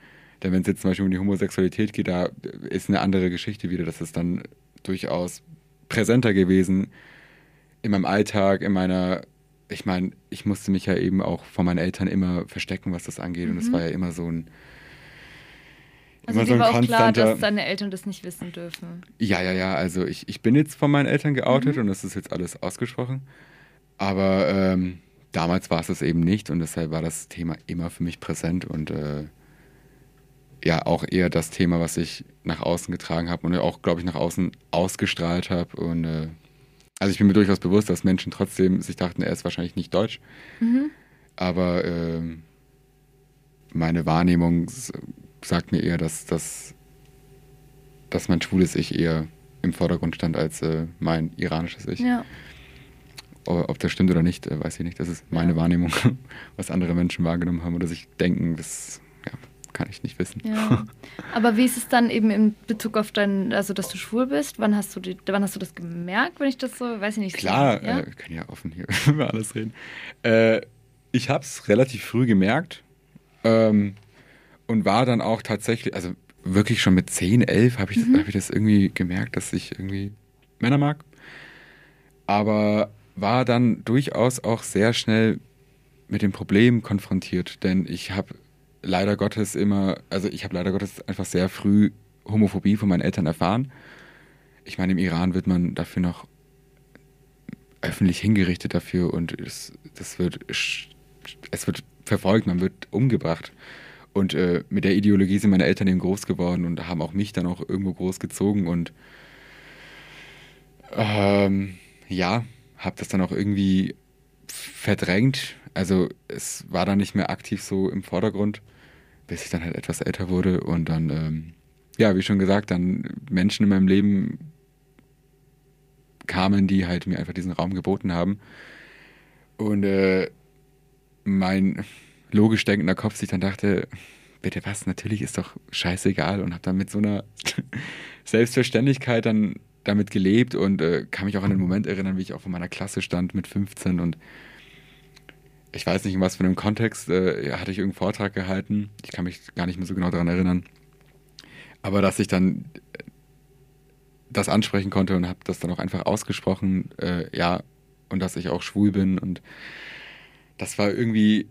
denn wenn es jetzt zum Beispiel um die Homosexualität geht, da ist eine andere Geschichte wieder. Das ist dann durchaus präsenter gewesen in meinem Alltag, in meiner, ich meine, ich musste mich ja eben auch von meinen Eltern immer verstecken, was das angeht. Und es Mhm. war ja immer so ein, Also dir war auch klar, dass deine Eltern das nicht wissen dürfen. Ja, ja, ja. Also ich, ich bin jetzt von meinen Eltern geoutet Mhm. und das ist jetzt alles ausgesprochen. Aber ähm, damals war es das eben nicht und deshalb war das Thema immer für mich präsent und äh, ja, auch eher das Thema, was ich nach außen getragen habe und auch, glaube ich, nach außen ausgestrahlt habe. Und äh, also ich bin mir durchaus bewusst, dass Menschen trotzdem sich dachten, er ist wahrscheinlich nicht deutsch. Mhm. Aber ähm, meine Wahrnehmung sagt mir eher, dass, dass, dass mein schwules Ich eher im Vordergrund stand als äh, mein iranisches Ich. Ja. Ob das stimmt oder nicht, äh, weiß ich nicht. Das ist meine Ja. Wahrnehmung, was andere Menschen wahrgenommen haben oder sich denken, das ja, kann ich nicht wissen. Ja. Aber wie ist es dann eben in Bezug auf dein, also dass du schwul bist? Wann hast du die, wann hast du das gemerkt, wenn ich das so, weiß ich nicht. Klar, ja? äh, wir können ja offen hier über alles reden. Äh, ich habe es relativ früh gemerkt ähm, und war dann auch tatsächlich, also wirklich schon mit 10, 11 habe ich, das- hab ich das irgendwie gemerkt, dass ich irgendwie Männer mag. Aber war dann durchaus auch sehr schnell mit dem Problem konfrontiert, denn ich habe leider Gottes immer, also ich habe leider Gottes einfach sehr früh Homophobie von meinen Eltern erfahren. Ich meine, im Iran wird man dafür noch öffentlich hingerichtet dafür und es, das wird, es wird verfolgt, man wird umgebracht. Und äh, mit der Ideologie sind meine Eltern eben groß geworden und haben auch mich dann auch irgendwo groß gezogen und ähm, ja, habe das dann auch irgendwie verdrängt. Also es war dann nicht mehr aktiv so im Vordergrund, bis ich dann halt etwas älter wurde und dann, ähm, ja, wie schon gesagt, dann Menschen in meinem Leben kamen, die halt mir einfach diesen Raum geboten haben. Und äh, mein logisch denkender Kopf sich dann dachte, bitte was, natürlich ist doch scheißegal und habe dann mit so einer Selbstverständlichkeit dann damit gelebt und äh, kann mich auch an den Moment erinnern, wie ich auch vor meiner Klasse stand mit 15 und ich weiß nicht, in was für einem Kontext äh, hatte ich irgendeinen Vortrag gehalten. Ich kann mich gar nicht mehr so genau daran erinnern. Aber dass ich dann äh, das ansprechen konnte und habe das dann auch einfach ausgesprochen, äh, ja, und dass ich auch schwul bin. Und das war irgendwie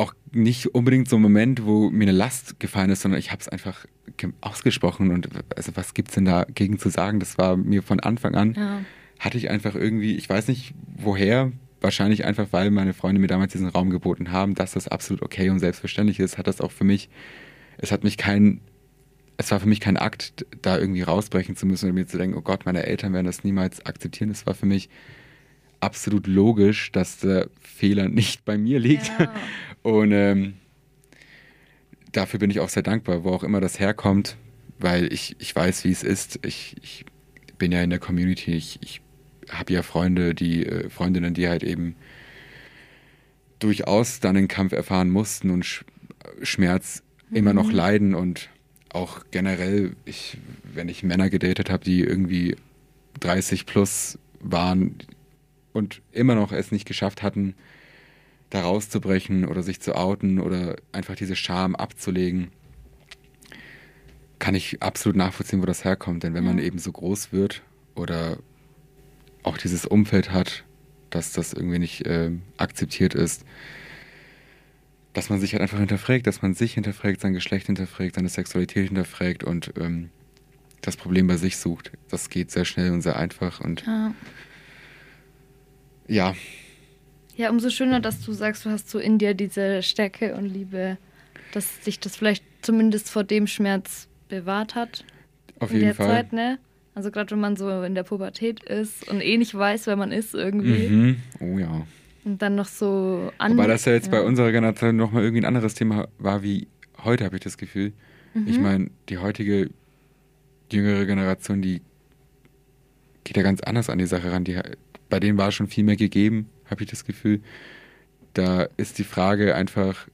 auch nicht unbedingt so ein Moment, wo mir eine Last gefallen ist, sondern ich habe es einfach ge- ausgesprochen. Und also was gibt's denn dagegen zu sagen? Das war mir von Anfang an Ja. hatte ich einfach irgendwie, ich weiß nicht woher, wahrscheinlich einfach, weil meine Freunde mir damals diesen Raum geboten haben, dass das absolut okay und selbstverständlich ist, hat das auch für mich, es hat mich kein, es war für mich kein Akt, da irgendwie rausbrechen zu müssen und mir zu denken, oh Gott, meine Eltern werden das niemals akzeptieren. Es war für mich absolut logisch, dass der Fehler nicht bei mir liegt. Ja. Und ähm, dafür bin ich auch sehr dankbar, wo auch immer das herkommt, weil ich, ich weiß, wie es ist. Ich, ich bin ja in der Community, ich, ich habe ja Freunde, die äh, Freundinnen, die halt eben durchaus dann den Kampf erfahren mussten und Sch Schmerz immer noch leiden. Und auch generell, ich, wenn ich Männer gedatet habe, die irgendwie 30 plus waren und immer noch es nicht geschafft hatten, da rauszubrechen oder sich zu outen oder einfach diese Scham abzulegen, kann ich absolut nachvollziehen, wo das herkommt. Denn wenn man Ja. eben so groß wird oder auch dieses Umfeld hat, dass das irgendwie nicht ähm, akzeptiert ist, dass man sich halt einfach hinterfragt, dass man sich hinterfragt, sein Geschlecht hinterfragt, seine Sexualität hinterfragt und ähm, das Problem bei sich sucht. Das geht sehr schnell und sehr einfach und Ja. ja, ja, umso schöner, dass du sagst, du hast so in dir diese Stärke und Liebe, dass sich das vielleicht zumindest vor dem Schmerz bewahrt hat. auf in jeden der Fall. Zeit, ne? Also gerade wenn man so in der Pubertät ist und eh nicht weiß, wer man ist irgendwie. Mhm. Oh ja. Und dann noch so an. Wobei das ja jetzt bei unserer Generation nochmal irgendwie ein anderes Thema war wie heute, habe ich das Gefühl. Ich Mhm. meine, die heutige jüngere Generation, die geht ja ganz anders an die Sache ran. Die, bei denen war schon viel mehr gegeben, habe ich das Gefühl. Da ist die Frage einfach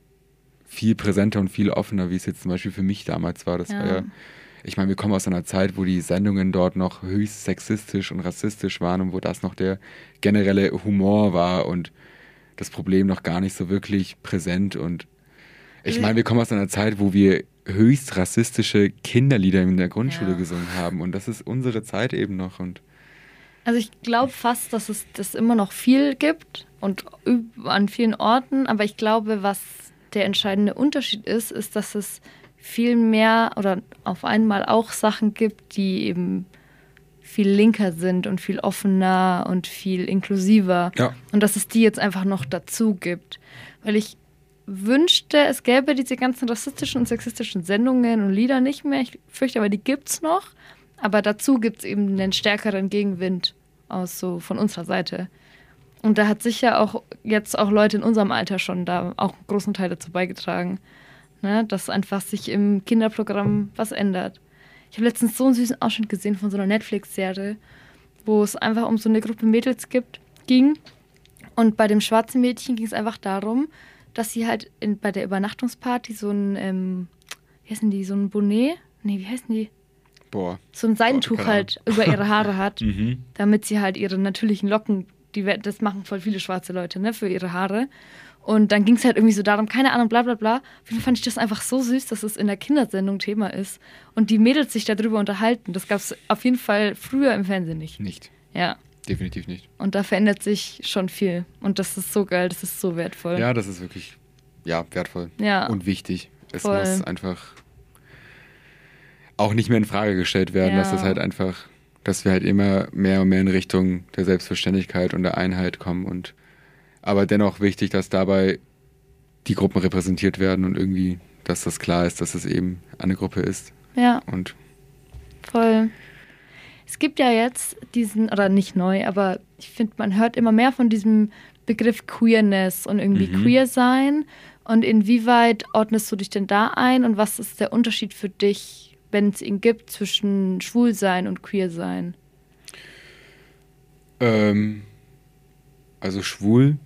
viel präsenter und viel offener, wie es jetzt zum Beispiel für mich damals war. Das war Ja. ja, ich meine, wir kommen aus einer Zeit, wo die Sendungen dort noch höchst sexistisch und rassistisch waren und wo das noch der generelle Humor war und das Problem noch gar nicht so wirklich präsent. Und ich meine, wir kommen aus einer Zeit, wo wir höchst rassistische Kinderlieder in der Grundschule Ja. gesungen haben und das ist unsere Zeit eben noch und Also ich glaube fast, dass es das immer noch viel gibt und an vielen Orten, aber ich glaube, was der entscheidende Unterschied ist, ist, dass es viel mehr oder auf einmal auch Sachen gibt, die eben viel linker sind und viel offener und viel inklusiver. Ja. Und dass es die jetzt einfach noch dazu gibt. Weil ich wünschte, es gäbe diese ganzen rassistischen und sexistischen Sendungen und Lieder nicht mehr. Ich fürchte aber, die gibt's noch. Aber dazu gibt es eben einen stärkeren Gegenwind aus so von unserer Seite. Und da hat sicher auch jetzt auch Leute in unserem Alter schon da auch einen großen Teil dazu beigetragen, ne, dass einfach sich im Kinderprogramm was ändert. Ich habe letztens so einen süßen Ausschnitt gesehen von so einer Netflix-Serie, wo es einfach um so eine Gruppe Mädels gibt, ging. Und bei dem schwarzen Mädchen ging es einfach darum, dass sie halt in, bei der Übernachtungsparty so ein, ähm, wie heißen die, so ein Bonnet? Nee, wie heißen die? Boah. So ein Seidentuch keine halt über ihre Haare hat, Mhm. damit sie halt ihre natürlichen Locken, die, das machen voll viele schwarze Leute, ne, für ihre Haare. Und dann ging es halt irgendwie so darum, keine Ahnung, bla bla bla. Auf jeden Fall fand ich das einfach so süß, dass es in der Kindersendung Thema ist. Und die Mädels sich darüber unterhalten. Das gab es auf jeden Fall früher im Fernsehen nicht. Nicht. Ja. Definitiv nicht. Und da verändert sich schon viel. Und das ist so geil, das ist so wertvoll. Ja, das ist wirklich ja, wertvoll Ja. und wichtig. Es Voll. muss einfach auch nicht mehr in Frage gestellt werden, Ja. dass das halt einfach, dass wir halt immer mehr und mehr in Richtung der Selbstverständlichkeit und der Einheit kommen und aber dennoch wichtig, dass dabei die Gruppen repräsentiert werden und irgendwie, dass das klar ist, dass es eben eine Gruppe ist ja. und Voll. Es gibt ja jetzt diesen, oder nicht neu, aber ich finde, man hört immer mehr von diesem Begriff Queerness und irgendwie Mhm. queer sein. Und inwieweit ordnest du dich denn da ein und was ist der Unterschied für dich, wenn es ihn gibt, zwischen Schwulsein und Queersein? Ähm, also schwul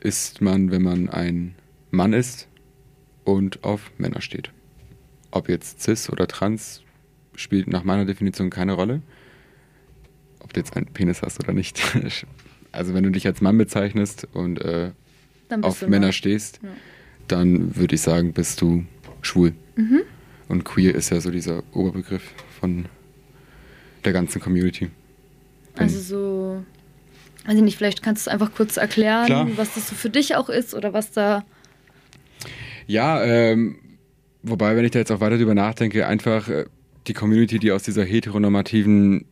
ist man, wenn man ein Mann ist und auf Männer steht. Ob jetzt cis oder trans spielt nach meiner Definition keine Rolle. Ob du jetzt einen Penis hast oder nicht. Also wenn du dich als Mann bezeichnest und äh, auf Männer mal- stehst, Ja. dann würde ich sagen, bist du schwul. Mhm. Und queer ist ja so dieser Oberbegriff von der ganzen Community. Wenn- Also so, weiß ich nicht, vielleicht kannst du es einfach kurz erklären, Klar. was das so für dich auch ist oder was da. Ja, ähm, wobei, wenn ich da jetzt auch weiter drüber nachdenke, einfach äh, die Community, die aus dieser heteronormativen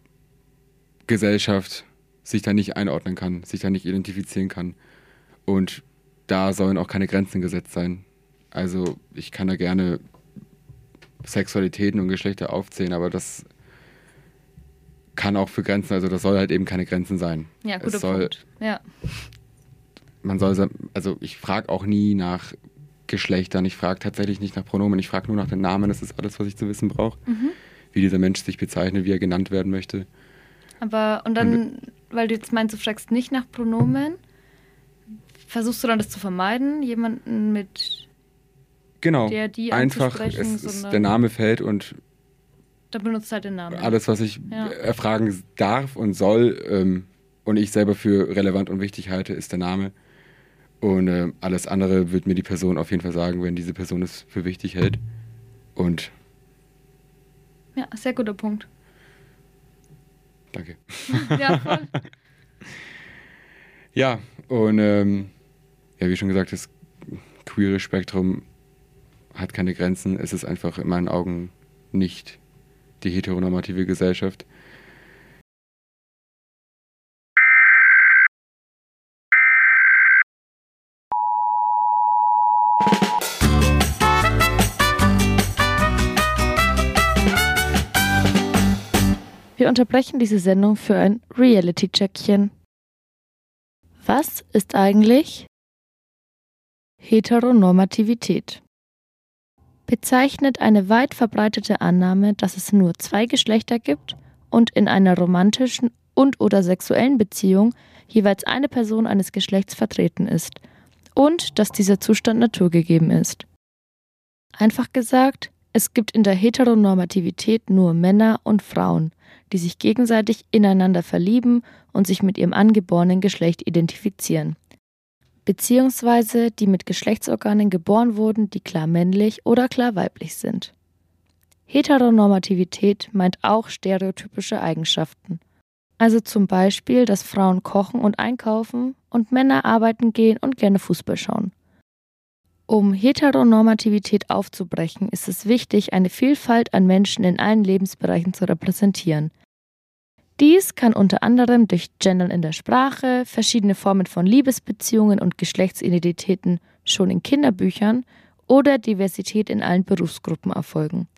Gesellschaft sich da nicht einordnen kann, sich da nicht identifizieren kann. Und da sollen auch keine Grenzen gesetzt sein. Also ich kann da gerne Sexualitäten und Geschlechter aufzählen, aber das kann auch für Grenzen, also das soll halt eben keine Grenzen sein. Ja, guter es soll, Punkt. Ja. man soll, also ich frage auch nie nach Geschlechtern, ich frage tatsächlich nicht nach Pronomen, ich frage nur nach den Namen, das ist alles, was ich zu wissen brauche. Mhm. Wie dieser Mensch sich bezeichnet, wie er genannt werden möchte. Aber, und dann, weil du jetzt meinst, du fragst nicht nach Pronomen, versuchst du dann das zu vermeiden, jemanden mit, Genau, Der, die einfach, es ist, sondern- der Name fällt und da benutzt halt den Namen. alles, was ich Ja. erfragen darf und soll ähm, und ich selber für relevant und wichtig halte, ist der Name. Und ähm, alles andere wird mir die Person auf jeden Fall sagen, wenn diese Person es für wichtig hält. Und Ja, sehr guter Punkt. danke. Ja, voll. Ja, und ähm, ja, wie schon gesagt, das queere Spektrum hat keine Grenzen. Es ist einfach in meinen Augen nicht die heteronormative Gesellschaft. Wir unterbrechen diese Sendung für ein Reality-Checkchen. Was ist eigentlich Heteronormativität? Bezeichnet eine weit verbreitete Annahme, dass es nur zwei Geschlechter gibt und in einer romantischen und/oder sexuellen Beziehung jeweils eine Person eines Geschlechts vertreten ist und dass dieser Zustand naturgegeben ist. Einfach gesagt, es gibt in der Heteronormativität nur Männer und Frauen, die sich gegenseitig ineinander verlieben und sich mit ihrem angeborenen Geschlecht identifizieren. Beziehungsweise die mit Geschlechtsorganen geboren wurden, die klar männlich oder klar weiblich sind. Heteronormativität meint auch stereotypische Eigenschaften. Also zum Beispiel, dass Frauen kochen und einkaufen und Männer arbeiten gehen und gerne Fußball schauen. Um Heteronormativität aufzubrechen, ist es wichtig, eine Vielfalt an Menschen in allen Lebensbereichen zu repräsentieren. Dies kann unter anderem durch Gendern in der Sprache, verschiedene Formen von Liebesbeziehungen und Geschlechtsidentitäten schon in Kinderbüchern oder Diversität in allen Berufsgruppen erfolgen.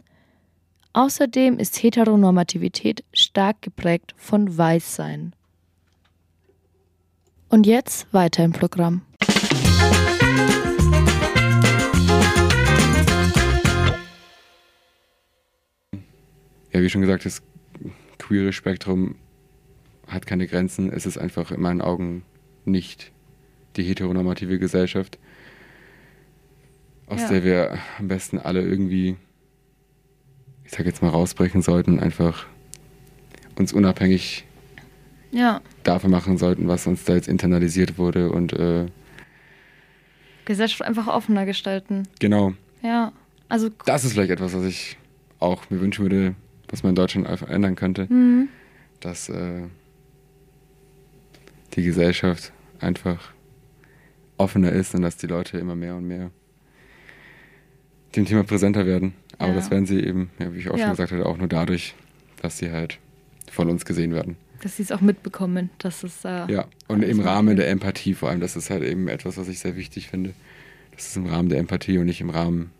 Außerdem ist Heteronormativität stark geprägt von Weißsein. Und jetzt weiter im Programm. Ja, wie schon gesagt, das queere Spektrum hat keine Grenzen. Es ist einfach in meinen Augen nicht die heteronormative Gesellschaft, aus Ja. der wir am besten alle irgendwie, ich sag jetzt mal, rausbrechen sollten, einfach uns unabhängig Ja, davon machen sollten, was uns da jetzt internalisiert wurde und äh, Gesellschaft einfach offener gestalten. genau, Ja, also das ist vielleicht etwas, was ich auch mir wünschen würde, was man in Deutschland einfach ändern könnte, Mhm. dass äh, die Gesellschaft einfach offener ist und dass die Leute immer mehr und mehr dem Thema präsenter werden. Aber Ja. das werden sie eben, ja, wie ich auch Ja. schon gesagt hatte, auch nur dadurch, dass sie halt von uns gesehen werden. dass sie es auch mitbekommen, dass es äh, Ja, und im Rahmen der Empathie vor allem, das ist halt eben etwas, was ich sehr wichtig finde. Das ist im Rahmen der Empathie und nicht im Rahmen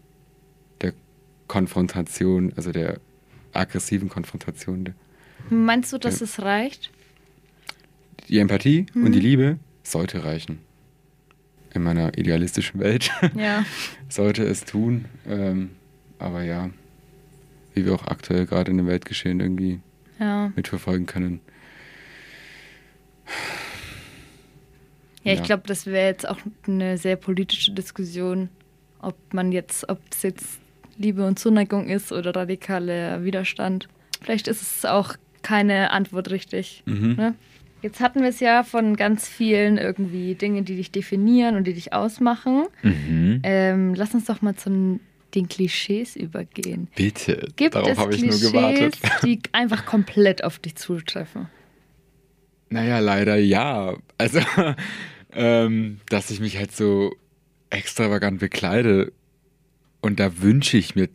der Konfrontation, also der aggressiven Konfrontation. Meinst du, dass Ja. es reicht? Die Empathie Mhm. und die Liebe sollte reichen. In meiner idealistischen Welt Ja. sollte es tun. Ähm, aber ja, wie wir auch aktuell gerade in dem Weltgeschehen irgendwie Ja. mitverfolgen können. Ja, ich glaube, das wäre jetzt auch eine sehr politische Diskussion, ob man jetzt, ob es jetzt Liebe und Zuneigung ist oder radikaler Widerstand. Vielleicht ist es auch keine Antwort richtig. Mhm. Ne? Jetzt hatten wir es ja von ganz vielen irgendwie Dingen, die dich definieren und die dich ausmachen. Mhm. Ähm, lass uns doch mal zu den Klischees übergehen. Bitte, Gibt darauf habe ich nur gewartet. die einfach komplett auf dich zutreffen? Naja, leider ja. Also, ähm, dass ich mich halt so extravagant bekleide und da wünsche ich mir,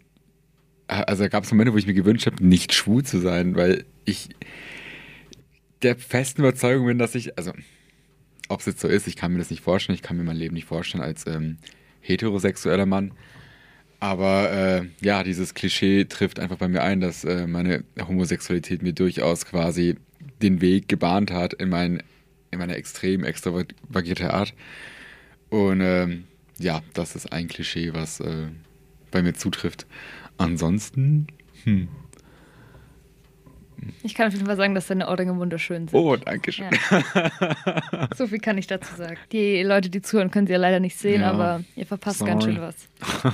also da gab es Momente, wo ich mir gewünscht habe, nicht schwul zu sein, weil ich der festen Überzeugung bin, dass ich, also, ob es jetzt so ist, ich kann mir das nicht vorstellen, ich kann mir mein Leben nicht vorstellen als ähm, heterosexueller Mann. Aber äh, ja, dieses Klischee trifft einfach bei mir ein, dass äh, meine Homosexualität mir durchaus quasi den Weg gebahnt hat in, mein, in meine extrem extravagierte Art. Und ähm, ja, das ist ein Klischee, was äh, bei mir zutrifft. Ansonsten, hm. Ich kann auf jeden Fall sagen, dass deine Ohrringe wunderschön sind. Oh, danke schön. Ja. So viel kann ich dazu sagen. Die Leute, die zuhören, können sie ja leider nicht sehen, Ja. aber ihr verpasst ganz Sorry. schön was.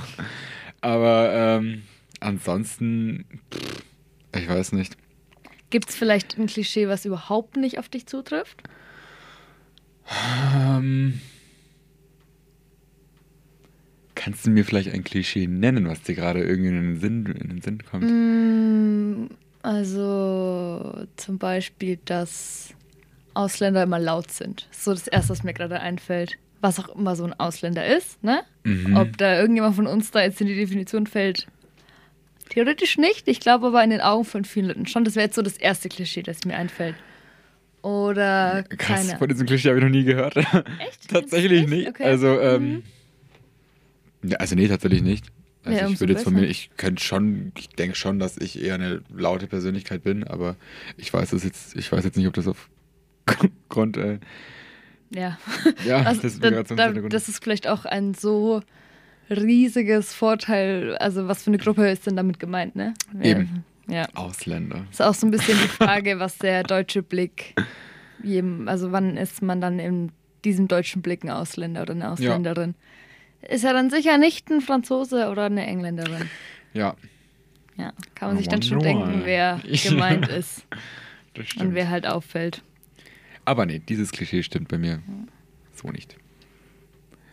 Aber ähm, ansonsten, pff, ich weiß nicht. Gibt es vielleicht ein Klischee, was überhaupt nicht auf dich zutrifft? Ähm, kannst du mir vielleicht ein Klischee nennen, was dir gerade irgendwie in den Sinn, in den Sinn kommt? Mm, also zum Beispiel, dass Ausländer immer laut sind. Das ist so das Erste, was mir gerade einfällt. Was auch immer so ein Ausländer ist, ne? Mhm. Ob da irgendjemand von uns da jetzt in die Definition fällt. Theoretisch nicht. Ich glaube aber in den Augen von vielen Leuten schon. Das wäre jetzt so das erste Klischee, das mir einfällt. Oder Krass, keine. von diesem Klischee habe ich noch nie gehört. Echt? tatsächlich nicht. Okay. Also, ähm, Mhm. Ja, also nee, tatsächlich nicht. Also Ja, ich würde jetzt von mir, ich könnte schon, ich denke schon, dass ich eher eine laute Persönlichkeit bin, aber ich weiß es jetzt, ich weiß jetzt nicht, ob das aufgrund, äh, Ja. ja, Also, das, da, da, das ist vielleicht auch ein so riesiges Vorteil. Also, was für eine Gruppe ist denn damit gemeint, ne? Eben. Ja. Ausländer. Ist auch so ein bisschen die Frage, was der deutsche Blick jedem, also wann ist man dann in diesem deutschen Blick ein Ausländer oder eine Ausländerin? Ist er dann sicher nicht ein Franzose oder eine Engländerin? Ja, Ja, kann man sich dann schon denken, wer gemeint ist das und stimmt. wer halt auffällt. Aber nee, dieses Klischee stimmt bei mir so nicht.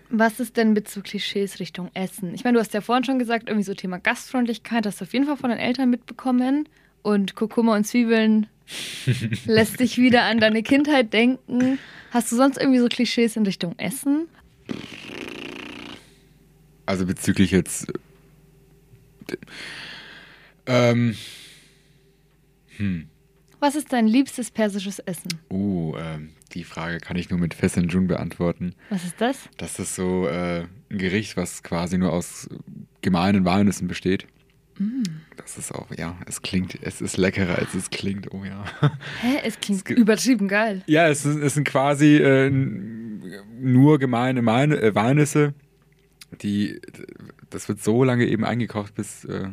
Was ist denn mit so Klischees Richtung Essen? Ich meine, du hast ja vorhin schon gesagt, irgendwie so Thema Gastfreundlichkeit, hast du auf jeden Fall von den Eltern mitbekommen. Und Kurkuma und Zwiebeln lässt dich wieder an deine Kindheit denken. Hast du sonst irgendwie so Klischees in Richtung Essen? Also bezüglich jetzt. äh, Ähm. Hm. Was ist dein liebstes persisches Essen? Uh, ähm, die Frage kann ich nur mit Fessenjun beantworten. Was ist das? Das ist so äh, ein Gericht, was quasi nur aus gemahlenen Walnüssen besteht. Mm. Das ist auch, ja, es klingt, es ist leckerer, als es klingt, oh ja. Hä? Es klingt Es übertrieben geil. Ja, es, es sind quasi äh, nur gemahlene Maln- äh, Walnüsse, die, das wird so lange eben eingekocht, bis äh,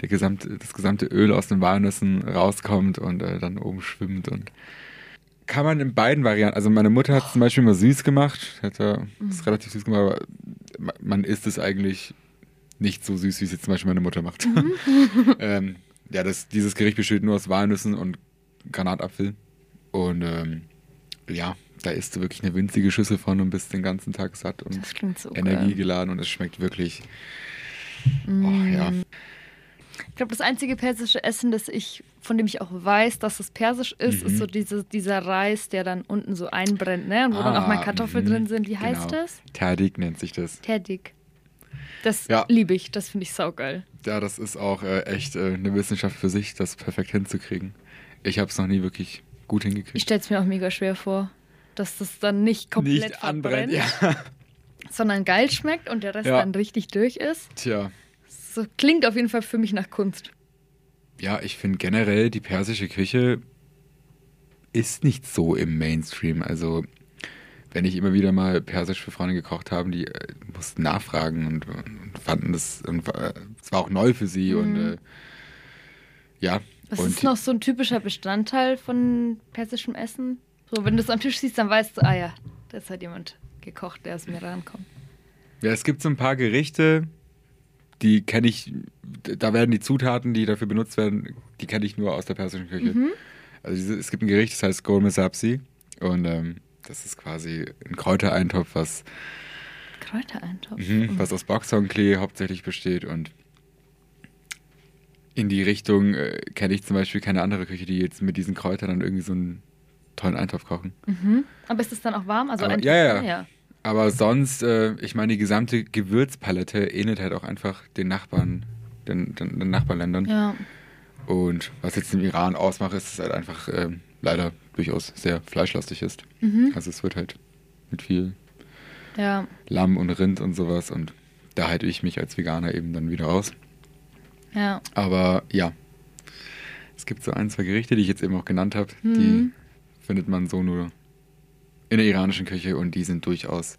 der gesamte, das gesamte Öl aus den Walnüssen rauskommt und äh, dann oben schwimmt und kann man in beiden Varianten, also meine Mutter hat es zum Beispiel mal süß gemacht, hat ja es relativ süß gemacht, aber ma- man isst es eigentlich nicht so süß, wie es jetzt zum Beispiel meine Mutter macht. ähm, ja, das, dieses Gericht besteht nur aus Walnüssen und Granatapfel. Und ähm, ja, da isst du wirklich eine winzige Schüssel von und bist den ganzen Tag satt und so Energie geil. geladen und es schmeckt wirklich. Mm. Oh, ja. Ich glaube, das einzige persische Essen, das ich, von dem ich auch weiß, dass es persisch ist, Mhm. ist so diese, dieser Reis, der dann unten so einbrennt, ne? Und wo dann auch mal Ah, Kartoffeln mhm, drin sind. Wie heißt genau. das? Terdik nennt sich das. Terdik. Das Ja. liebe ich, das finde ich saugeil. Ja, das ist auch äh, echt äh, eine Wissenschaft für sich, das perfekt hinzukriegen. Ich habe es noch nie wirklich gut Ich hingekriegt. stelle es mir auch mega schwer vor, dass das dann nicht komplett Nicht anbrennt, verbrennt, ja. sondern geil schmeckt und der Rest Ja. dann richtig durch ist. Tja. So klingt auf jeden Fall für mich nach Kunst. Ja, ich finde generell, die persische Küche ist nicht so im Mainstream. Also, wenn ich immer wieder mal persisch für Freunde gekocht habe, die äh, mussten nachfragen und, und fanden das, und, äh, es war auch neu für sie und Mhm. äh, ja. Was und ist noch so ein typischer Bestandteil von persischem Essen? So, wenn du es am Tisch siehst, dann weißt du, ah ja, da ist halt jemand gekocht, der aus dem Iran kommt. Ja, es gibt so ein paar Gerichte, die kenne ich, da werden die Zutaten, die dafür benutzt werden, die kenne ich nur aus der persischen Küche. Mhm. Also es gibt ein Gericht, das heißt Golme Sapsi und ähm, das ist quasi ein Kräutereintopf, was, Kräutereintopf. mhm, was aus Boxhornklee hauptsächlich besteht und in die Richtung äh, kenne ich zum Beispiel keine andere Küche, die jetzt mit diesen Kräutern dann irgendwie so einen tollen Eintopf kochen. Mhm. Aber ist es dann auch warm? Also Aber- ja, ja. ja. Aber sonst, äh, ich meine, die gesamte Gewürzpalette ähnelt halt auch einfach den Nachbarn, den, den, den Nachbarländern. Ja. Und was jetzt im Iran ausmacht, ist, dass es halt einfach ähm, leider durchaus sehr fleischlastig ist. Mhm. Also es wird halt mit viel Ja. Lamm und Rind und sowas und da halte ich mich als Veganer eben dann wieder raus. Ja. Aber ja, es gibt so ein, zwei Gerichte, die ich jetzt eben auch genannt habe, Mhm. die findet man so nur in der iranischen Küche und die sind durchaus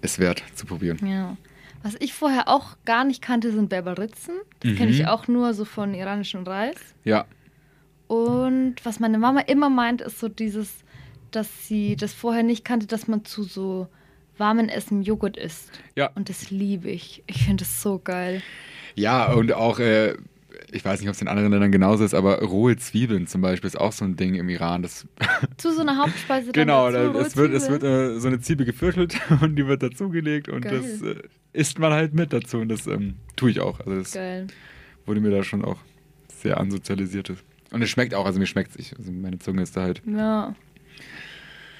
es wert zu probieren. Ja. Was ich vorher auch gar nicht kannte, sind Berberitzen. Das kenne Mhm. ich auch nur so von iranischem Reis. Ja, Und was meine Mama immer meint, ist so dieses, dass sie das vorher nicht kannte, dass man zu so warmen Essen Joghurt isst. ja. Und das liebe ich. Ich finde das so geil. Ja, und auch, äh, ich weiß nicht, ob es in anderen Ländern genauso ist, aber rohe Zwiebeln zum Beispiel ist auch so ein Ding im Iran. Das, Zu so einer Hauptspeise genau, dazu, es wird, es wird äh, so eine Zwiebel geviertelt und die wird dazugelegt und Geil. das äh, isst man halt mit dazu und das ähm, tue ich auch. Also das Geil. wurde mir da schon auch sehr ansozialisiert. Und es schmeckt auch, also mir schmeckt es. Also meine Zunge ist da halt. Ja.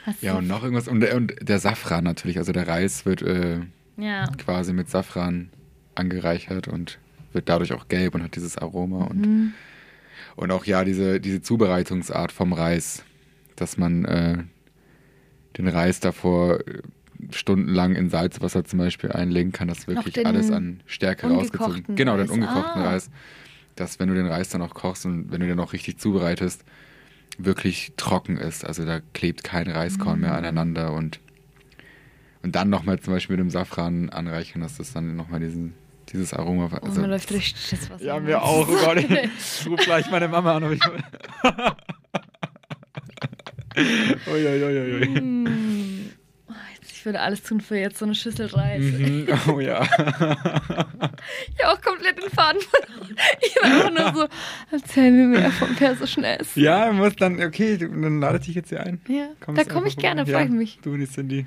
Hast Ja, und noch irgendwas. Und, der- und der Safran natürlich. Also der Reis wird äh, Ja. quasi mit Safran angereichert und wird dadurch auch gelb und hat dieses Aroma. Und, Mhm. und auch ja, diese, diese Zubereitungsart vom Reis, dass man äh, den Reis davor äh, stundenlang in Salzwasser zum Beispiel einlegen, kann das wirklich alles an Stärke rausgezogen. Genau, den Reis. ungekochten Ah. Reis. Dass wenn du den Reis dann auch kochst und wenn du den auch richtig zubereitest, wirklich trocken ist. Also da klebt kein Reiskorn Mm. mehr aneinander und, und dann nochmal zum Beispiel mit dem Safran anreichern, dass das dann nochmal diesen, dieses Aroma. Oh, Also, mir läuft richtig das Wasser. ja, mir auch. Oh Gott, ich ruf gleich meine Mama an. ob ich- Uiuiuiui. Mm. Oh, jetzt- Ich würde alles tun für jetzt so eine Schüssel Reis. Mhm. Oh ja. Ich habe auch komplett den Faden verloren. Ich war einfach nur so, erzähl mir mehr vom persischen Essen. Ja, muss dann, okay, dann lade ich dich jetzt hier ein. Ja, Kommst da komme ich gerne, rum. freue Ja, ich mich. Du und die Cindy.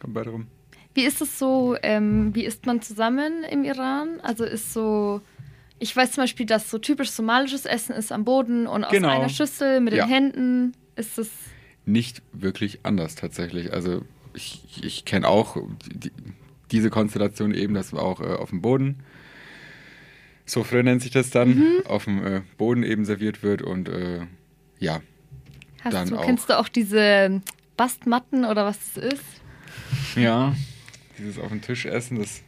Komm beide rum. Wie ist es so, ähm, wie isst man zusammen im Iran? Also ist so, ich weiß zum Beispiel, dass so typisch somalisches Essen ist am Boden und aus Genau. einer Schüssel mit Ja. den Händen. Ist es, Nicht wirklich anders tatsächlich. Also ich, ich kenne auch die, diese Konstellation eben, dass auch äh, auf dem Boden, so früh nennt sich das dann, Mhm. auf dem äh, Boden eben serviert wird und äh, ja, hast Dann du, auch. kennst du auch diese Bastmatten oder was das ist? Ja, dieses auf den Tisch essen, das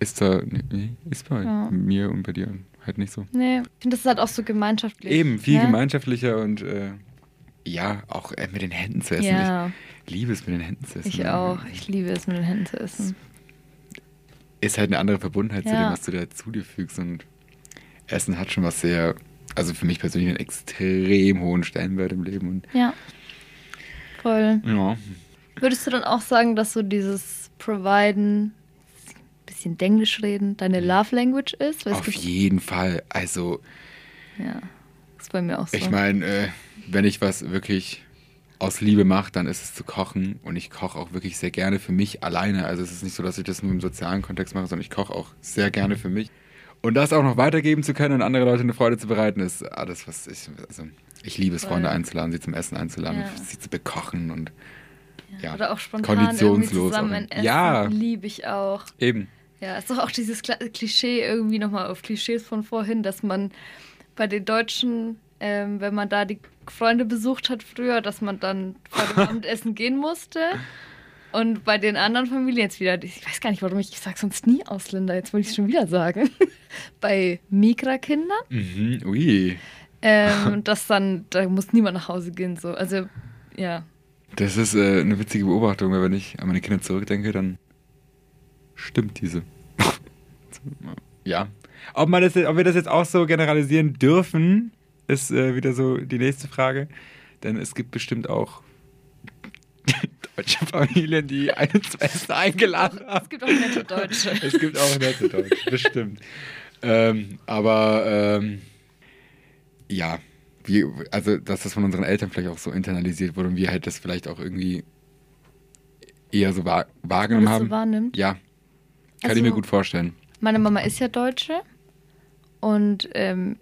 ist da, nee, ist bei Ja. mir und bei dir halt nicht so. Nee, ich finde, das ist halt auch so gemeinschaftlich. Eben, viel ne? gemeinschaftlicher und äh, ja, auch äh, mit den Händen zu essen. Ja, Ich liebe es, mit den Händen zu essen. ich auch. Ich liebe es, mit den Händen zu essen. Ist halt eine andere Verbundenheit zu Ja. dem, was du da zu dir fügst und Essen hat schon was sehr, also für mich persönlich einen extrem hohen Stellenwert im Leben und Ja, voll. ja, Würdest du dann auch sagen, dass so dieses Providen, bisschen Englisch reden, deine Love Language ist? Weil auf jeden Fall. Also Ja, ist bei mir auch so. Ich meine, äh, wenn ich was wirklich aus Liebe mache, dann ist es zu kochen. Und ich koche auch wirklich sehr gerne für mich alleine. Also es ist nicht so, dass ich das nur im sozialen Kontext mache, sondern ich koche auch sehr gerne für mich. Und das auch noch weitergeben zu können und andere Leute eine Freude zu bereiten, ist alles, was ich. Also ich liebe es. Freunde einzuladen, sie zum Essen einzuladen, Ja. sie zu bekochen und ja. Oder auch spontan Konditionslos zusammen Essen. Ja. Liebe ich auch. eben. Ja, ist doch auch dieses Klischee irgendwie nochmal auf Klischees von vorhin, dass man bei den Deutschen, ähm, wenn man da die Freunde besucht hat früher, dass man dann vor dem Abendessen gehen musste. Und bei den anderen Familien jetzt wieder, ich weiß gar nicht, warum ich, ich sage sonst nie Ausländer, jetzt wollte ich es schon wieder sagen. bei Migra-Kindern, Mhm. Ui. ähm, dass dann, da muss niemand nach Hause gehen, so. Also, ja. Das ist äh, eine witzige Beobachtung, weil wenn ich an meine Kinder zurückdenke, dann stimmt diese. ja. Ob, man das, jetzt- ob wir das jetzt auch so generalisieren dürfen, ist äh, wieder so die nächste Frage. Denn es gibt bestimmt auch deutsche Familien, die einen zum Essen eingeladen haben. Es gibt auch nette Deutsche. Es gibt auch nette Deutsche, bestimmt. Ähm, aber ähm, ja, wie, also dass das von unseren Eltern vielleicht auch so internalisiert wurde und wir halt das vielleicht auch irgendwie eher so wahr, wahrgenommen das so haben. wahrnimmt. ja, kann Also- ich mir gut vorstellen. Meine Mama ist ja Deutsche und ähm,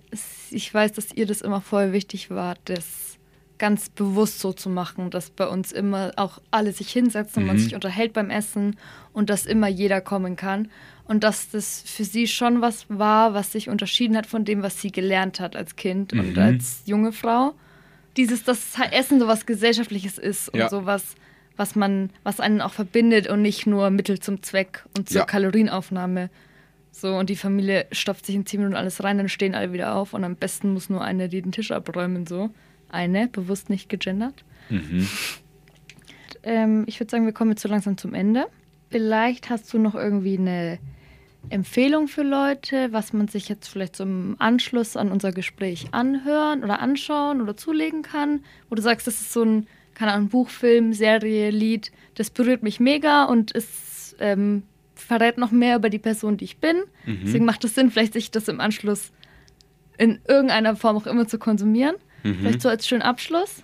ich weiß, dass ihr das immer voll wichtig war, das ganz bewusst so zu machen, dass bei uns immer auch alle sich hinsetzen und man Mhm. sich unterhält beim Essen und dass immer jeder kommen kann und dass das für sie schon was war, was sich unterschieden hat von dem, was sie gelernt hat als Kind und Mhm. als junge Frau. Dieses, dass Essen so was Gesellschaftliches ist und Ja. sowas, was man, was einen auch verbindet und nicht nur Mittel zum Zweck und zur Ja. Kalorienaufnahme. So, und die Familie stopft sich in 10 Minuten alles rein, dann stehen alle wieder auf und am besten muss nur eine die den Tisch abräumen, so. Eine, bewusst nicht gegendert. Mhm. Ähm, ich würde sagen, wir kommen jetzt so langsam zum Ende. Vielleicht hast du noch irgendwie eine Empfehlung für Leute, was man sich jetzt vielleicht zum Anschluss an unser Gespräch anhören oder anschauen oder zulegen kann, wo du sagst, das ist so ein, keine Ahnung, Buch, Film, Serie, Lied, das berührt mich mega und es ähm, verrät noch mehr über die Person, die ich bin. Mhm. Deswegen macht es Sinn, vielleicht sich das im Anschluss in irgendeiner Form auch immer zu konsumieren. Mhm. Vielleicht so als schönen Abschluss.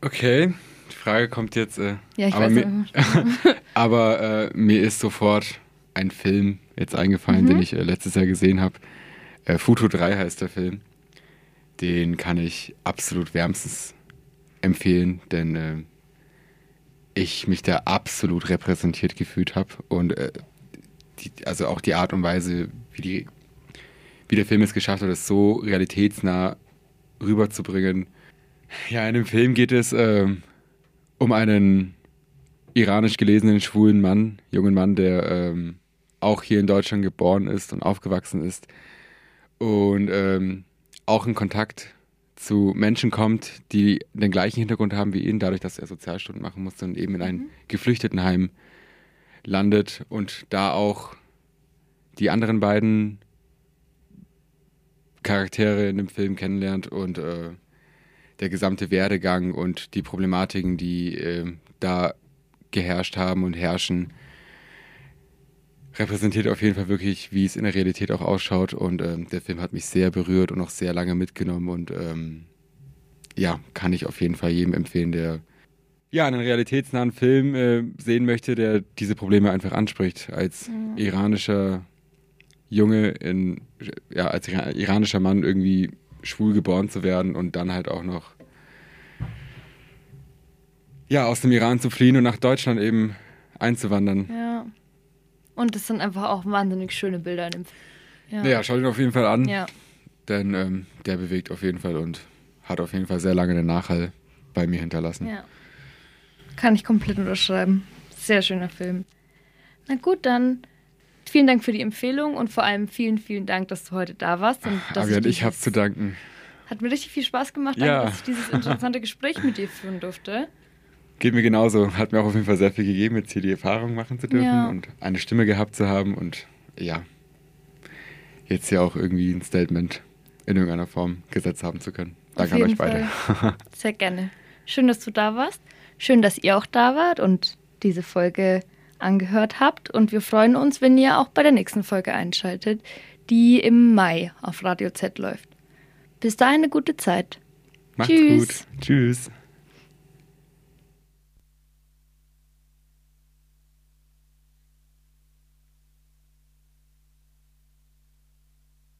Okay, die Frage kommt jetzt. Äh, Ja, ich aber weiß. mir, aber äh, mir ist sofort ein Film jetzt eingefallen, Mhm. den ich äh, letztes Jahr gesehen habe. Äh, Futo 3 heißt der Film. Den kann ich absolut wärmstens empfehlen, denn äh, ich mich da absolut repräsentiert gefühlt habe und äh, die, also auch die Art und Weise, wie, die, wie der Film es geschafft hat, es so realitätsnah rüberzubringen. Ja, in dem Film geht es ähm, um einen iranisch gelesenen schwulen Mann, jungen Mann, der ähm, auch hier in Deutschland geboren ist und aufgewachsen ist und ähm, auch in Kontakt zu Menschen kommt, die den gleichen Hintergrund haben wie ihn, dadurch, dass er Sozialstunden machen musste und eben in ein Mhm. Geflüchtetenheim landet und da auch die anderen beiden Charaktere in dem Film kennenlernt und äh, der gesamte Werdegang und die Problematiken, die äh, da geherrscht haben und herrschen, repräsentiert auf jeden Fall wirklich, wie es in der Realität auch ausschaut. Und ähm, der Film hat mich sehr berührt und auch sehr lange mitgenommen. Und ähm, ja, kann ich auf jeden Fall jedem empfehlen, der ja einen realitätsnahen Film äh, sehen möchte, der diese Probleme einfach anspricht. Als Mhm. iranischer Junge, in, ja, als ira- iranischer Mann irgendwie schwul geboren zu werden und dann halt auch noch ja, aus dem Iran zu fliehen und nach Deutschland eben einzuwandern. Ja. Und es sind einfach auch wahnsinnig schöne Bilder in dem Film. Ja, schaut ihn auf jeden Fall an, Ja. denn ähm, der bewegt auf jeden Fall und hat auf jeden Fall sehr lange den Nachhall bei mir hinterlassen. ja. Kann ich komplett unterschreiben. Sehr schöner Film. Na gut, dann vielen Dank für die Empfehlung und vor allem vielen, vielen Dank, dass du heute da warst. Und dass Avian, ich dieses- habe zu danken. Hat mir richtig viel Spaß gemacht, danke, Ja. dass ich dieses interessante Gespräch mit dir führen durfte. Geht mir genauso. Hat mir auch auf jeden Fall sehr viel gegeben, jetzt hier die Erfahrung machen zu dürfen Ja. und eine Stimme gehabt zu haben und ja, jetzt ja auch irgendwie ein Statement in irgendeiner Form gesetzt haben zu können. Danke an euch beide. Sehr gerne. Schön, dass du da warst. Schön, dass ihr auch da wart und diese Folge angehört habt. Und wir freuen uns, wenn ihr auch bei der nächsten Folge einschaltet, die im Mai auf Radio Z läuft. Bis dahin eine gute Zeit. Macht's Tschüss. gut. Tschüss.